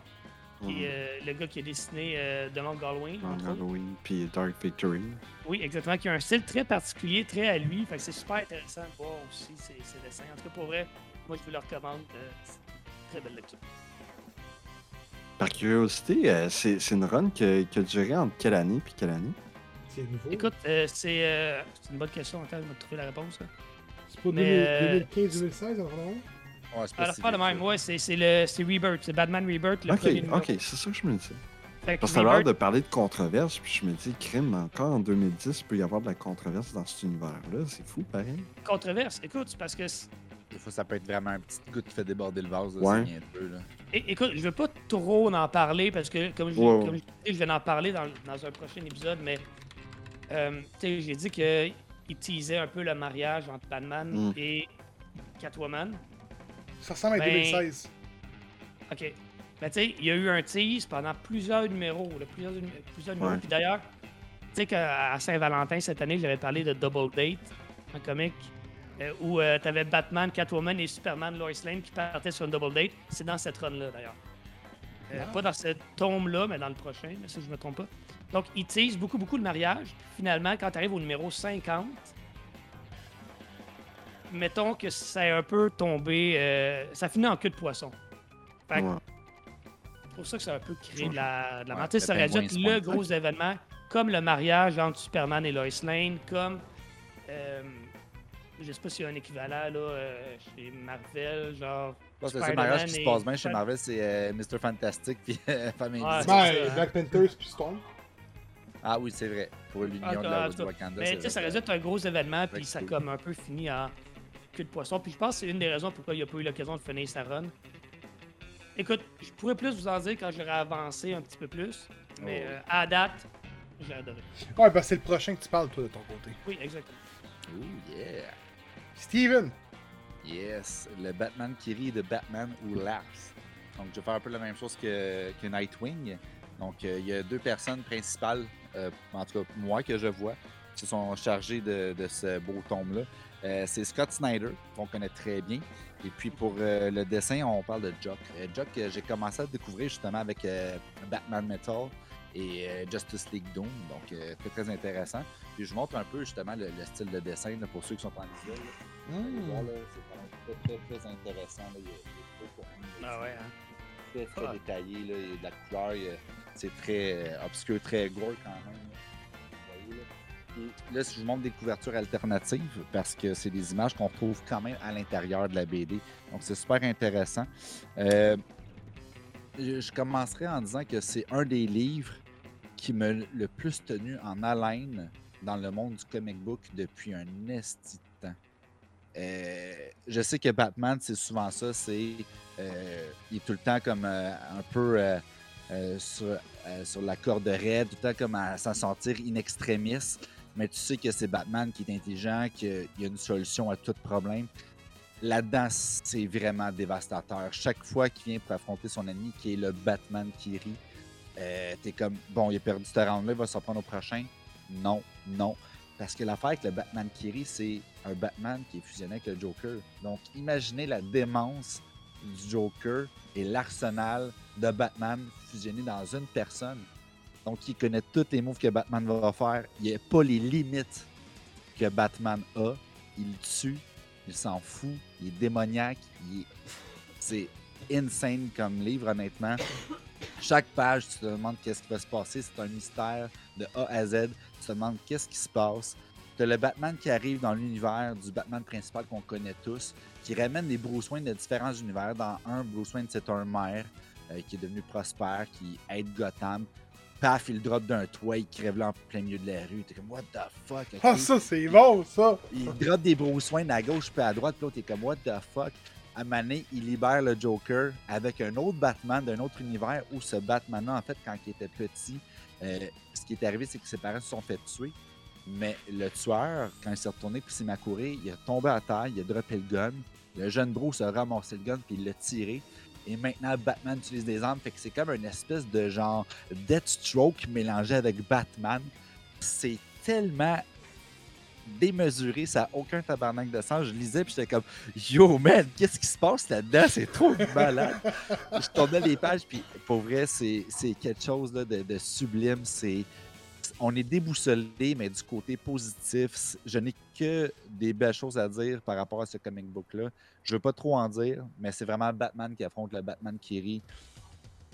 S3: qui est euh, le gars qui a dessiné euh, The Long Halloween.
S4: Long. Halloween, puis Dark Victory.
S3: Oui, exactement, qui a un style très particulier, très à lui. Fait que c'est super intéressant de voir aussi ses, ses dessins. En tout cas, pour vrai, moi, je vous le recommande. euh, c'est une très belle lecture.
S4: Par curiosité, euh, c'est c'est une run qui a, qui a duré entre quelle année puis quelle année?
S1: C'est nouveau.
S3: Écoute, euh, c'est euh, c'est une bonne question. Attends, je vais trouver la réponse. là.
S1: c'est pas
S3: mais, euh,
S1: 2015-2016, en vraiment?
S2: Ouais, c'est pas
S3: Alors,
S2: si
S3: pas de
S2: vieux,
S3: même.
S2: ça.
S3: Ouais, c'est c'est le c'est Rebirth. C'est Batman Rebirth, le
S4: Ok,
S3: premier
S4: ok, c'est ça que je me.
S3: Fait que
S4: Parce que t'as l'air
S3: Rebirth-
S4: de parler de controverse, puis je me dis, crime, encore en 2010, il peut y avoir de la controverse dans cet univers-là. C'est fou, pareil.
S3: Controverse. Écoute, c'est parce que.
S2: Des fois, ça peut être vraiment un petit goutte qui fait déborder le vase. Là,
S4: Ouais.
S2: C'est niaiseux, là.
S3: É- écoute, je veux pas trop en parler parce que, comme je,
S4: Ouais, ouais.
S3: comme je dis, je vais en parler dans, dans un prochain épisode, mais. euh, tu sais, j'ai dit qu'il teasait un peu le mariage entre Batman
S4: Mm.
S3: et Catwoman.
S1: Ça ressemble à
S3: Ben,
S1: 2016.
S3: OK. Mais tu sais, il y a eu un tease pendant plusieurs numéros. là, plusieurs, plusieurs numéros.
S4: Ouais.
S3: Puis d'ailleurs, tu sais qu'à Saint-Valentin, cette année, j'avais parlé de Double Date, un comic, euh, où tu avais Batman, Catwoman et Superman, Lois Lane qui partaient sur une Double Date. C'est dans cette run-là, d'ailleurs. Euh, Pas dans cette tome-là, mais dans le prochain, là, si je me trompe pas. Donc, ils teasent beaucoup, beaucoup le mariage. Finalement, quand tu arrives au numéro 50, mettons que ça a un peu tombé. euh, ça finit en queue de poisson. Fait que
S4: Ouais.
S3: c'est pour ça que ça a un peu créé de la, de la
S2: Ouais,
S3: ça aurait dû être le gros [LAUGHS] événement, comme le mariage entre Superman et Lois Lane, comme. euh, je sais pas s'il y a un équivalent là, euh, chez Marvel, genre.
S2: Je pense que le mariage qui se passe bien chez Marvel, c'est euh, Mr. Fantastic puis euh, [LAUGHS]
S3: c'est ça,
S1: Ben. Black Panthers puis Storm.
S2: Ah oui, c'est vrai. Pour l'union
S3: En
S2: de la du Wakanda.
S3: Mais tu sais, ça aurait dû être un gros événement, puis ça a comme un peu fini en queue de poisson. Puis je pense que c'est une des raisons pourquoi il n'a pas eu l'occasion de finir sa run. Écoute, je pourrais plus vous en dire quand j'aurai avancé un petit peu plus, mais
S2: Oh.
S3: euh, à date, j'ai adoré.
S1: Ouais, ben c'est le prochain que tu parles, toi, de ton côté.
S3: Oui, exactement.
S2: Ooh, yeah.
S1: Steven!
S2: Yes, le Batman qui rit de Batman ou Laughs. Donc, je vais faire un peu la même chose que, que Nightwing. Donc, euh, il y a deux personnes principales, euh, en tout cas moi que je vois, qui sont chargées de, de ce beau tome-là. Euh, c'est Scott Snyder, qu'on connaît très bien. Et puis pour euh, le dessin, on parle de Jock. Euh, Jock, j'ai commencé à le découvrir justement avec euh, Batman Metal et euh, Justice League Doom. Donc, euh, très, très intéressant. Puis je vous montre un peu justement le, le style de dessin là, pour ceux qui sont en visuel. là, c'est quand même très, très, très intéressant. là. Il y a, il y.
S3: Ah ouais, hein?
S2: Très, très
S3: Ah.
S2: détaillé. Là. Il y a de la couleur. a- C'est très obscur, très gore quand même. Là. Si je vous montre des couvertures alternatives, parce que c'est des images qu'on trouve quand même à l'intérieur de la BD. Donc, c'est super intéressant. Euh, je commencerai en disant que c'est un des livres qui m'a le plus tenu en haleine dans le monde du comic book depuis un esti de temps. Euh, je sais que Batman, c'est souvent ça, c'est euh, il est tout le temps comme un peu sur, sur la corde raide, tout le temps comme à s'en sortir in extremis. Mais tu sais que c'est Batman qui est intelligent, qu'il y a une solution à tout problème. Là-dedans, c'est vraiment dévastateur. Chaque fois qu'il vient pour affronter son ennemi, qui est le Batman qui rit, euh, t'es comme, bon, il a perdu ce round-là, il va s'en prendre au prochain. Non, non. Parce que l'affaire avec le Batman qui rit, c'est un Batman qui est fusionné avec le Joker. Donc, imaginez la démence du Joker et l'arsenal de Batman fusionné dans une personne. Donc, il connaît tous les moves que Batman va faire. Il n'y a pas les limites que Batman a. Il tue, il s'en fout, il est démoniaque. il est- C'est insane comme livre, honnêtement. Chaque page, tu te demandes qu'est-ce qui va se passer. C'est un mystère de A à Z. Tu te demandes qu'est-ce qui se passe. Tu as le Batman qui arrive dans l'univers du Batman principal qu'on connaît tous, qui ramène des Bruce Wayne de différents univers. Dans un, Bruce Wayne, c'est un maire euh, qui est devenu prospère, qui aide Gotham. Paf, il drop d'un toit, il crève là en plein milieu de la rue. T'es comme, what the fuck? ok?
S1: Ah, ça, c'est bon, ça!
S2: Il drop des Wayne à gauche puis à droite, puis l'autre est comme What the fuck? À Mané, il libère le Joker avec un autre Batman d'un autre univers où ce Batman-là, en fait, quand il était petit, euh, ce qui est arrivé, c'est que ses parents se sont fait tuer. Mais le tueur, quand il s'est retourné puis s'est mis à courir, il a tombé à terre, il a droppé le gun. Le jeune Bruce a ramassé le gun puis il l'a tiré. Et maintenant, Batman utilise des armes. Fait que c'est comme une espèce de genre Deathstroke mélangé avec Batman. C'est tellement démesuré, ça n'a aucun tabarnak de sens. Je lisais, puis j'étais comme, yo man, qu'est-ce qui se passe là-dedans? C'est trop malade. je tournais les pages, puis pour vrai, c'est quelque chose de, de sublime. C'est on est déboussolé, mais du côté positif, je n'ai que des belles choses à dire par rapport à ce comic book-là. Je veux pas trop en dire, mais c'est vraiment Batman qui affronte le Batman qui rit.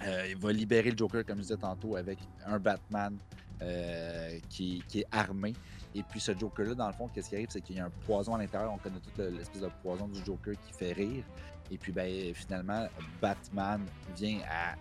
S2: Euh, il va libérer le Joker, comme je disais tantôt, avec un Batman euh, qui, est armé. Et puis ce Joker-là, dans le fond, qu'est-ce qui arrive, c'est qu'il y a un poison à l'intérieur. On connaît toute le- l'espèce de poison du Joker qui fait rire. Et puis ben, finalement, Batman vient à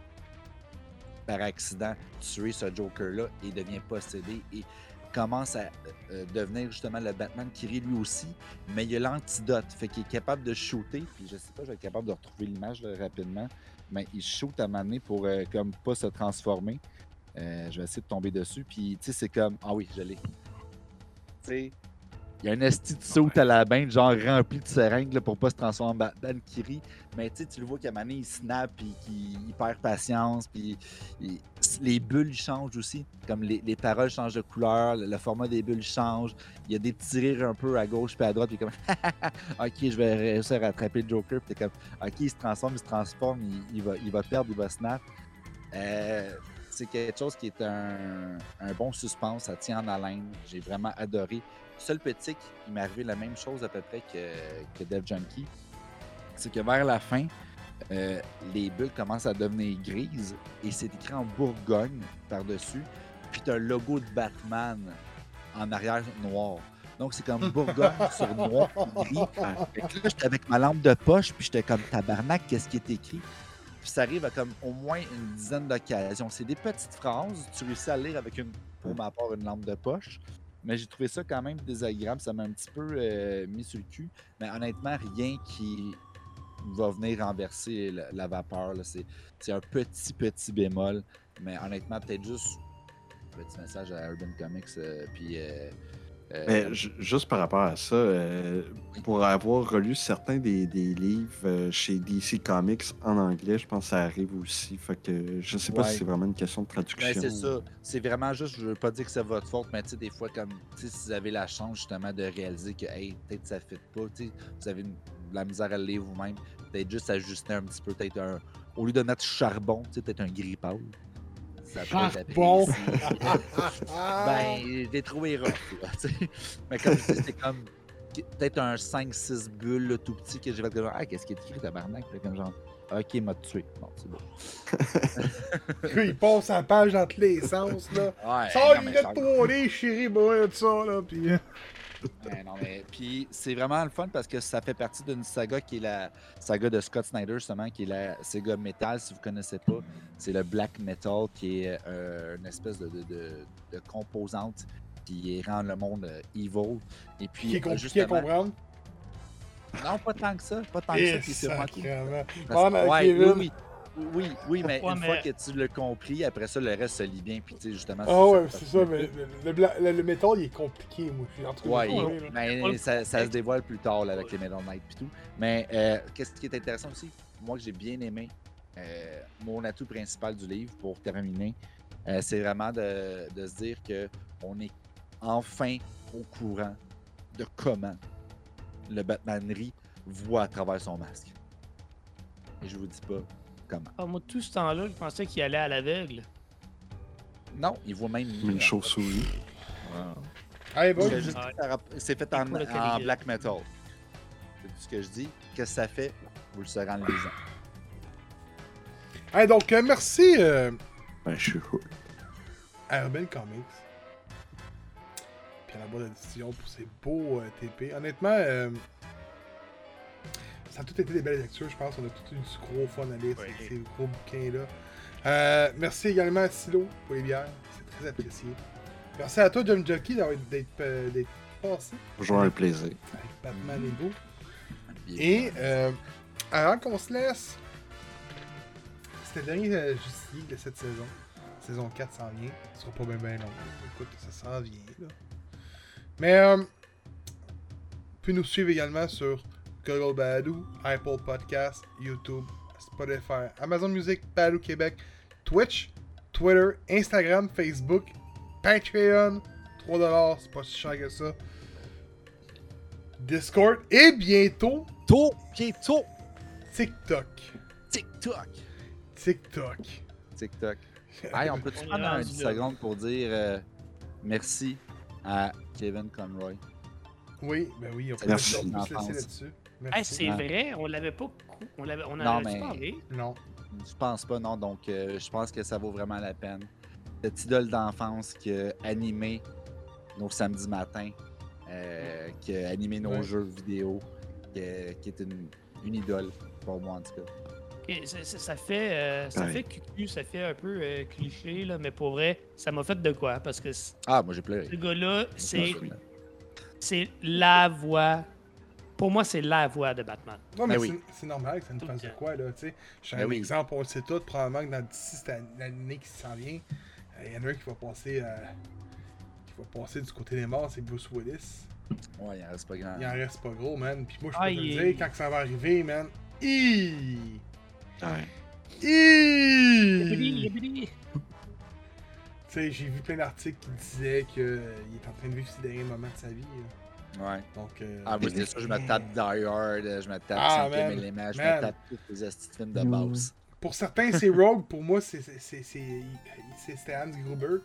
S2: par accident tuer ce Joker-là et devient possédé et commence à euh, devenir justement le Batman qui rit lui aussi, mais il a l'antidote, fait qu'il est capable de shooter, puis je sais pas, je vais être capable de retrouver l'image rapidement, mais il shoot à un moment donné pour euh, comme pas se transformer. Euh, je vais essayer de tomber dessus, puis tu sais, c'est comme, ah oui, je l'ai. Tu sais, il y a un esti de saut à la bain, genre rempli de seringues là, pour pas se transformer en Batman qui rit. Mais tu tu le vois qu'à un il snap, puis qu'il il perd patience, puis les bulles changent aussi. Comme les, les paroles changent de couleur, le, format des bulles change. Il y a des petits rires un peu à gauche puis à droite, puis comme [LAUGHS] Ok, je vais réussir à attraper le Joker. Puis comme Ok, il se transforme, il se transforme, il, il va, il va perdre, il va snap. Euh, c'est quelque chose qui est un, un bon suspense, ça tient en haleine. J'ai vraiment adoré. Seul petit, il m'est arrivé la même chose à peu près que, que Dev Junkie. C'est que vers la fin, euh, les bulles commencent à devenir grises et c'est écrit en Bourgogne par-dessus. Puis t'as un logo de Batman en arrière noir. Donc c'est comme Bourgogne [LAUGHS] sur noir gris. Fait que là, j'étais avec ma lampe de poche, puis j'étais comme tabarnak, qu'est-ce qui est écrit? Puis ça arrive à comme au moins une dizaine d'occasions. C'est des petites phrases, tu réussis à lire avec une, pour ma part, une lampe de poche. Mais j'ai trouvé ça quand même désagréable, ça m'a un petit peu euh, mis sur le cul. Mais honnêtement, rien qui va venir renverser la, vapeur. C'est un petit, petit bémol. Mais honnêtement, peut-être juste un petit message à Urban Comics. euh, puis. euh,
S4: Mais ju- juste par rapport à ça, euh, pour avoir relu certains des, des livres euh, chez DC Comics en anglais, je pense que ça arrive aussi. Fait que je sais pas
S2: Ouais.
S4: si c'est vraiment une question de
S2: Ben,
S4: traduction.
S2: c'est ça. C'est vraiment juste, je veux pas dire que c'est votre faute, mais tu sais, des fois, comme, si vous avez la chance justement de réaliser que, hey, peut-être ça fait pas, tu sais, vous avez une- de la misère à le lire vous-même, peut-être juste ajuster un petit peu, peut-être un, au lieu de mettre charbon, tu sais, peut-être un gris pâle. Ça peut être [LAUGHS] ben, je l'ai trouvé rough, là, tu sais. Mais comme je dis, c'est comme, peut-être un 5-6 bulles, là, tout petit, que j'ai fait comme, ah, qu'est-ce qui est écrit, tabarnak, Fait comme genre, Ok, il m'a tué. Bon, c'est bon. [LAUGHS]
S1: Gars, il passe la page dans tous les sens, là.
S2: Ouais,
S1: Sors
S2: mais
S1: lunettes
S2: ça-
S1: 3D, chérie, tout ça, là. Puis.
S2: Ouais, non, mais puis c'est vraiment le fun parce que ça fait partie d'une saga qui est la saga de Scott Snyder, justement, qui est la saga Metal, si vous connaissez pas. C'est le black metal qui est euh, une espèce de, de, de- de composante qui rend le monde euh, evil. Et puis,
S1: Qui est
S2: euh,
S1: compliqué à comprendre.
S2: Non, pas tant que ça. Pas tant que ça. Vraiment cool.
S1: sacrément.
S2: Parce-
S1: mais
S2: ouais,
S1: Kevin.
S2: oui, oui, oui, oui, mais une
S3: mais-
S2: fois que tu l'as compris, après ça, le reste se lit bien. Puis, tu sais, justement.
S1: Ah ouais, c'est ça, mais le, le, bla- le- le métal, il est compliqué, moi. Je suis en train de
S2: Ouais,
S1: le
S2: il-
S1: trouver, là.
S2: mais ça, ça se dévoile plus tard là, avec les Metal Knight et tout. Mais euh, qu'est-ce qui est intéressant aussi, moi que j'ai bien aimé, euh, mon atout principal du livre pour terminer, euh, c'est vraiment de, de se dire que on est enfin au courant de comment le Batmanerie voit à travers son masque. Et je vous dis pas comment.
S3: Ah, moi, tout ce temps-là, je pensais qu'il allait à l'aveugle.
S2: Non, il voit même
S4: une chauve-souris.
S1: Allez, bon.
S2: C'est juste fait en, black metal. C'est tout ce que je dis. Qu'est-ce que ça fait? Vous le saurez en le lisant.
S1: Allez, donc, euh, merci euh,
S4: Ben, je suis
S1: à Urban Comics. Puis à la boîte diffusion pour ces beaux euh, TP. Honnêtement, euh, ça a tout été des belles lectures, je pense. On a tout eu du gros fun à lire,
S3: Ouais.
S1: ces, ces gros bouquins-là. Euh, merci également à Silo pour les bières. C'est très apprécié. Merci à toi, John Jockey, d'avoir- d'être euh, d'être passé
S4: Toujours un plaisir.
S1: avec Batman et Go.
S2: Bien.
S1: Et euh, avant qu'on se laisse, c'était le dernier euh, de cette saison. Saison 4 s'en vient. Ce sera pas bien bien long. Écoute, ça s'en vient. Là. Mais euh, vous pouvez nous suivre également sur Google Badoo, Apple Podcast, YouTube, Spotify, Amazon Music, Badoo Québec, Twitch, Twitter, Instagram, Facebook, Patreon. 3$, c'est pas si cher que ça. Discord et bientôt
S2: Tôt, bientôt,
S1: TikTok.
S2: TikTok.
S1: TikTok.
S2: TikTok. [LAUGHS] Hey, on peut-tu
S3: On est
S2: prendre un
S3: rendu
S2: 10
S3: là.
S2: secondes pour dire euh, merci à Kevin Conroy?
S1: Oui, ben oui, on peut, peut se laisser là-dessus.
S3: Hey, c'est
S2: Ouais.
S3: vrai, on l'avait pas. On, l'avait, on en
S2: Non,
S3: avait
S2: mais-
S3: parlé?
S1: Non.
S2: Je pense pas, non. Donc, euh, je pense que ça vaut vraiment la peine. Cette idole d'enfance qui a animé nos samedis matins, euh, qui a animé nos
S1: Ouais.
S2: jeux vidéo, qui, est- qui est une, une idole pour moi, en tout cas.
S3: Et ça, ça- ça fait, euh, ça
S4: Ouais.
S3: fait cucu, ça fait un peu euh, cliché, là, mais pour vrai, ça m'a fait de quoi? Parce que
S2: Ah, moi, j'ai pleuré.
S3: ce gars-là, c'est, c'est la voix. Pour moi, c'est la voix de Batman.
S1: Non, mais
S2: Ben
S1: c'est
S2: oui.
S1: c'est normal que ça nous
S3: Tout
S1: fasse de quoi, là, tu sais. J'ai
S2: Ben
S1: un
S2: oui.
S1: exemple, on le sait tous, probablement que dans d'ici l'année qui s'en vient, euh, il y en a un qui va passer euh, qui va passer du côté des morts, c'est Bruce Willis.
S2: Ouais, il en reste pas grand.
S1: Il en reste pas gros, man. Puis moi, je peux
S3: Ah,
S1: te le dire, quand que ça va arriver, man. Hi!
S4: Ouais.
S1: Tu sais, j'ai vu plein d'articles qui disaient qu'il est en train de vivre ses derniers moments de sa vie. là.
S2: Ouais.
S1: Donc, euh,
S2: Ah, moi, c'est sûr, je me tape Die Hard, je me tape
S1: Ah,
S2: 5
S1: man,
S2: élément, je me tape tous les astuces de films de base.
S1: pour certains, c'est Rogue. Pour moi, c'est c'était Hans Gruber.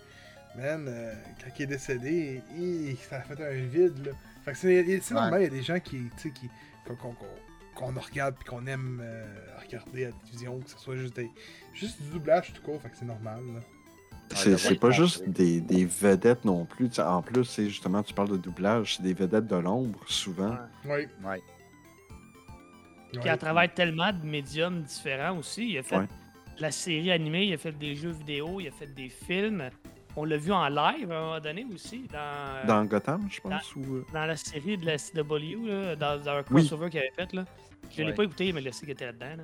S1: Man, euh, quand il est décédé, hi, ça a fait un vide. Là. Fait que c'est normal, il y a des gens qui, qui qu'on qu'on- qu'on- qu'on regarde puis qu'on aime euh, regarder à la télévision, que ce soit juste, des, juste du doublage tout court, fait que c'est normal. là.
S4: C'est
S2: le
S4: c'est pas juste des, des vedettes non plus. En plus, c'est justement, tu parles de doublage, c'est des vedettes de l'ombre, souvent.
S1: Oui.
S2: Ouais.
S3: Puis à travers tellement de médiums différents aussi, il a fait
S4: Ouais.
S3: la série animée, il a fait des jeux vidéo, il a fait des films. On l'a vu en live à un moment donné aussi, dans,
S4: Dans Gotham, je pense, ou... euh,
S3: dans la série de la CW, là, dans, dans un
S4: Oui.
S3: crossover qu'il avait fait. Là. Je l'ai
S2: Ouais.
S3: pas écouté, mais je sais qu'il était là-dedans. là.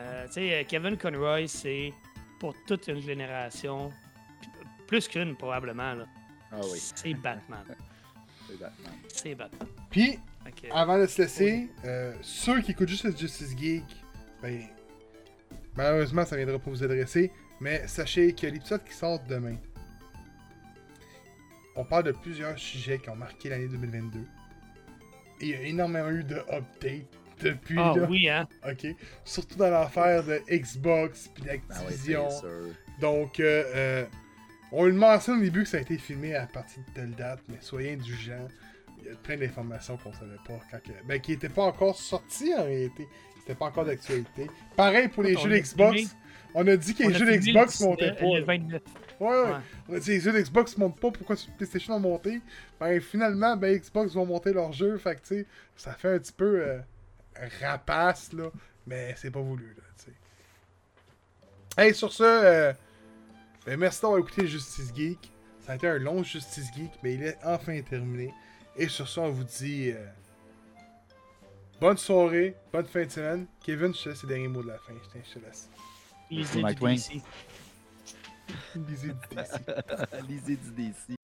S3: Euh, tu sais, euh, Kevin Conroy, c'est pour toute une génération, plus qu'une probablement. Là.
S2: Ah oui,
S3: C'est Batman. [LAUGHS]
S2: c'est Batman.
S3: C'est Batman.
S1: Puis, avant de se laisser, euh, ceux qui écoutent juste le Justice Geek, ben, malheureusement, ça viendra pas vous adresser, mais sachez que l'épisode qui sort demain, on parle de plusieurs sujets qui ont marqué l'année 2022. Et il y a énormément eu de updates depuis
S3: Ah
S1: là.
S3: oui, hein?
S1: Ok. Surtout dans l'affaire de Xbox puis
S2: Ah ouais,
S1: d'Activision.
S2: sûr.
S1: Donc, euh, euh, on le mentionne au début que ça a été filmé à partir de telle date, mais soyez indulgents. Il y a plein d'informations qu'on savait pas quand que- ben, qui n'étaient pas encore sorties en réalité. c'était pas encore d'actualité. Pareil pour les jeux
S3: filmé-
S1: On a dit que les jeux d'Xbox
S3: le
S1: montaient
S3: 19,
S1: pas.
S3: Le
S1: là.
S3: 29.
S1: Ouais, ouais.
S3: Ouais.
S1: On a dit les jeux d'Xbox montent pas, pourquoi sur PlayStation ont monté? Ben finalement, ben Xbox vont monter leurs jeux, fait que tu sais, ça fait un petit peu euh, rapace, là, mais c'est pas voulu, là, tu sais. Hey, sur ce, euh, ben merci d'avoir écouté Justice Geek. Ça a été un long Justice Geek, mais il est enfin terminé. Et sur ce, on vous dit euh, bonne soirée, bonne fin de semaine. Kevin, je te laisse les derniers mots de la fin, je te- je te laisse.
S3: Lisez du. DC.
S1: Lisez du DC. [LAUGHS]
S2: Lisez du DC.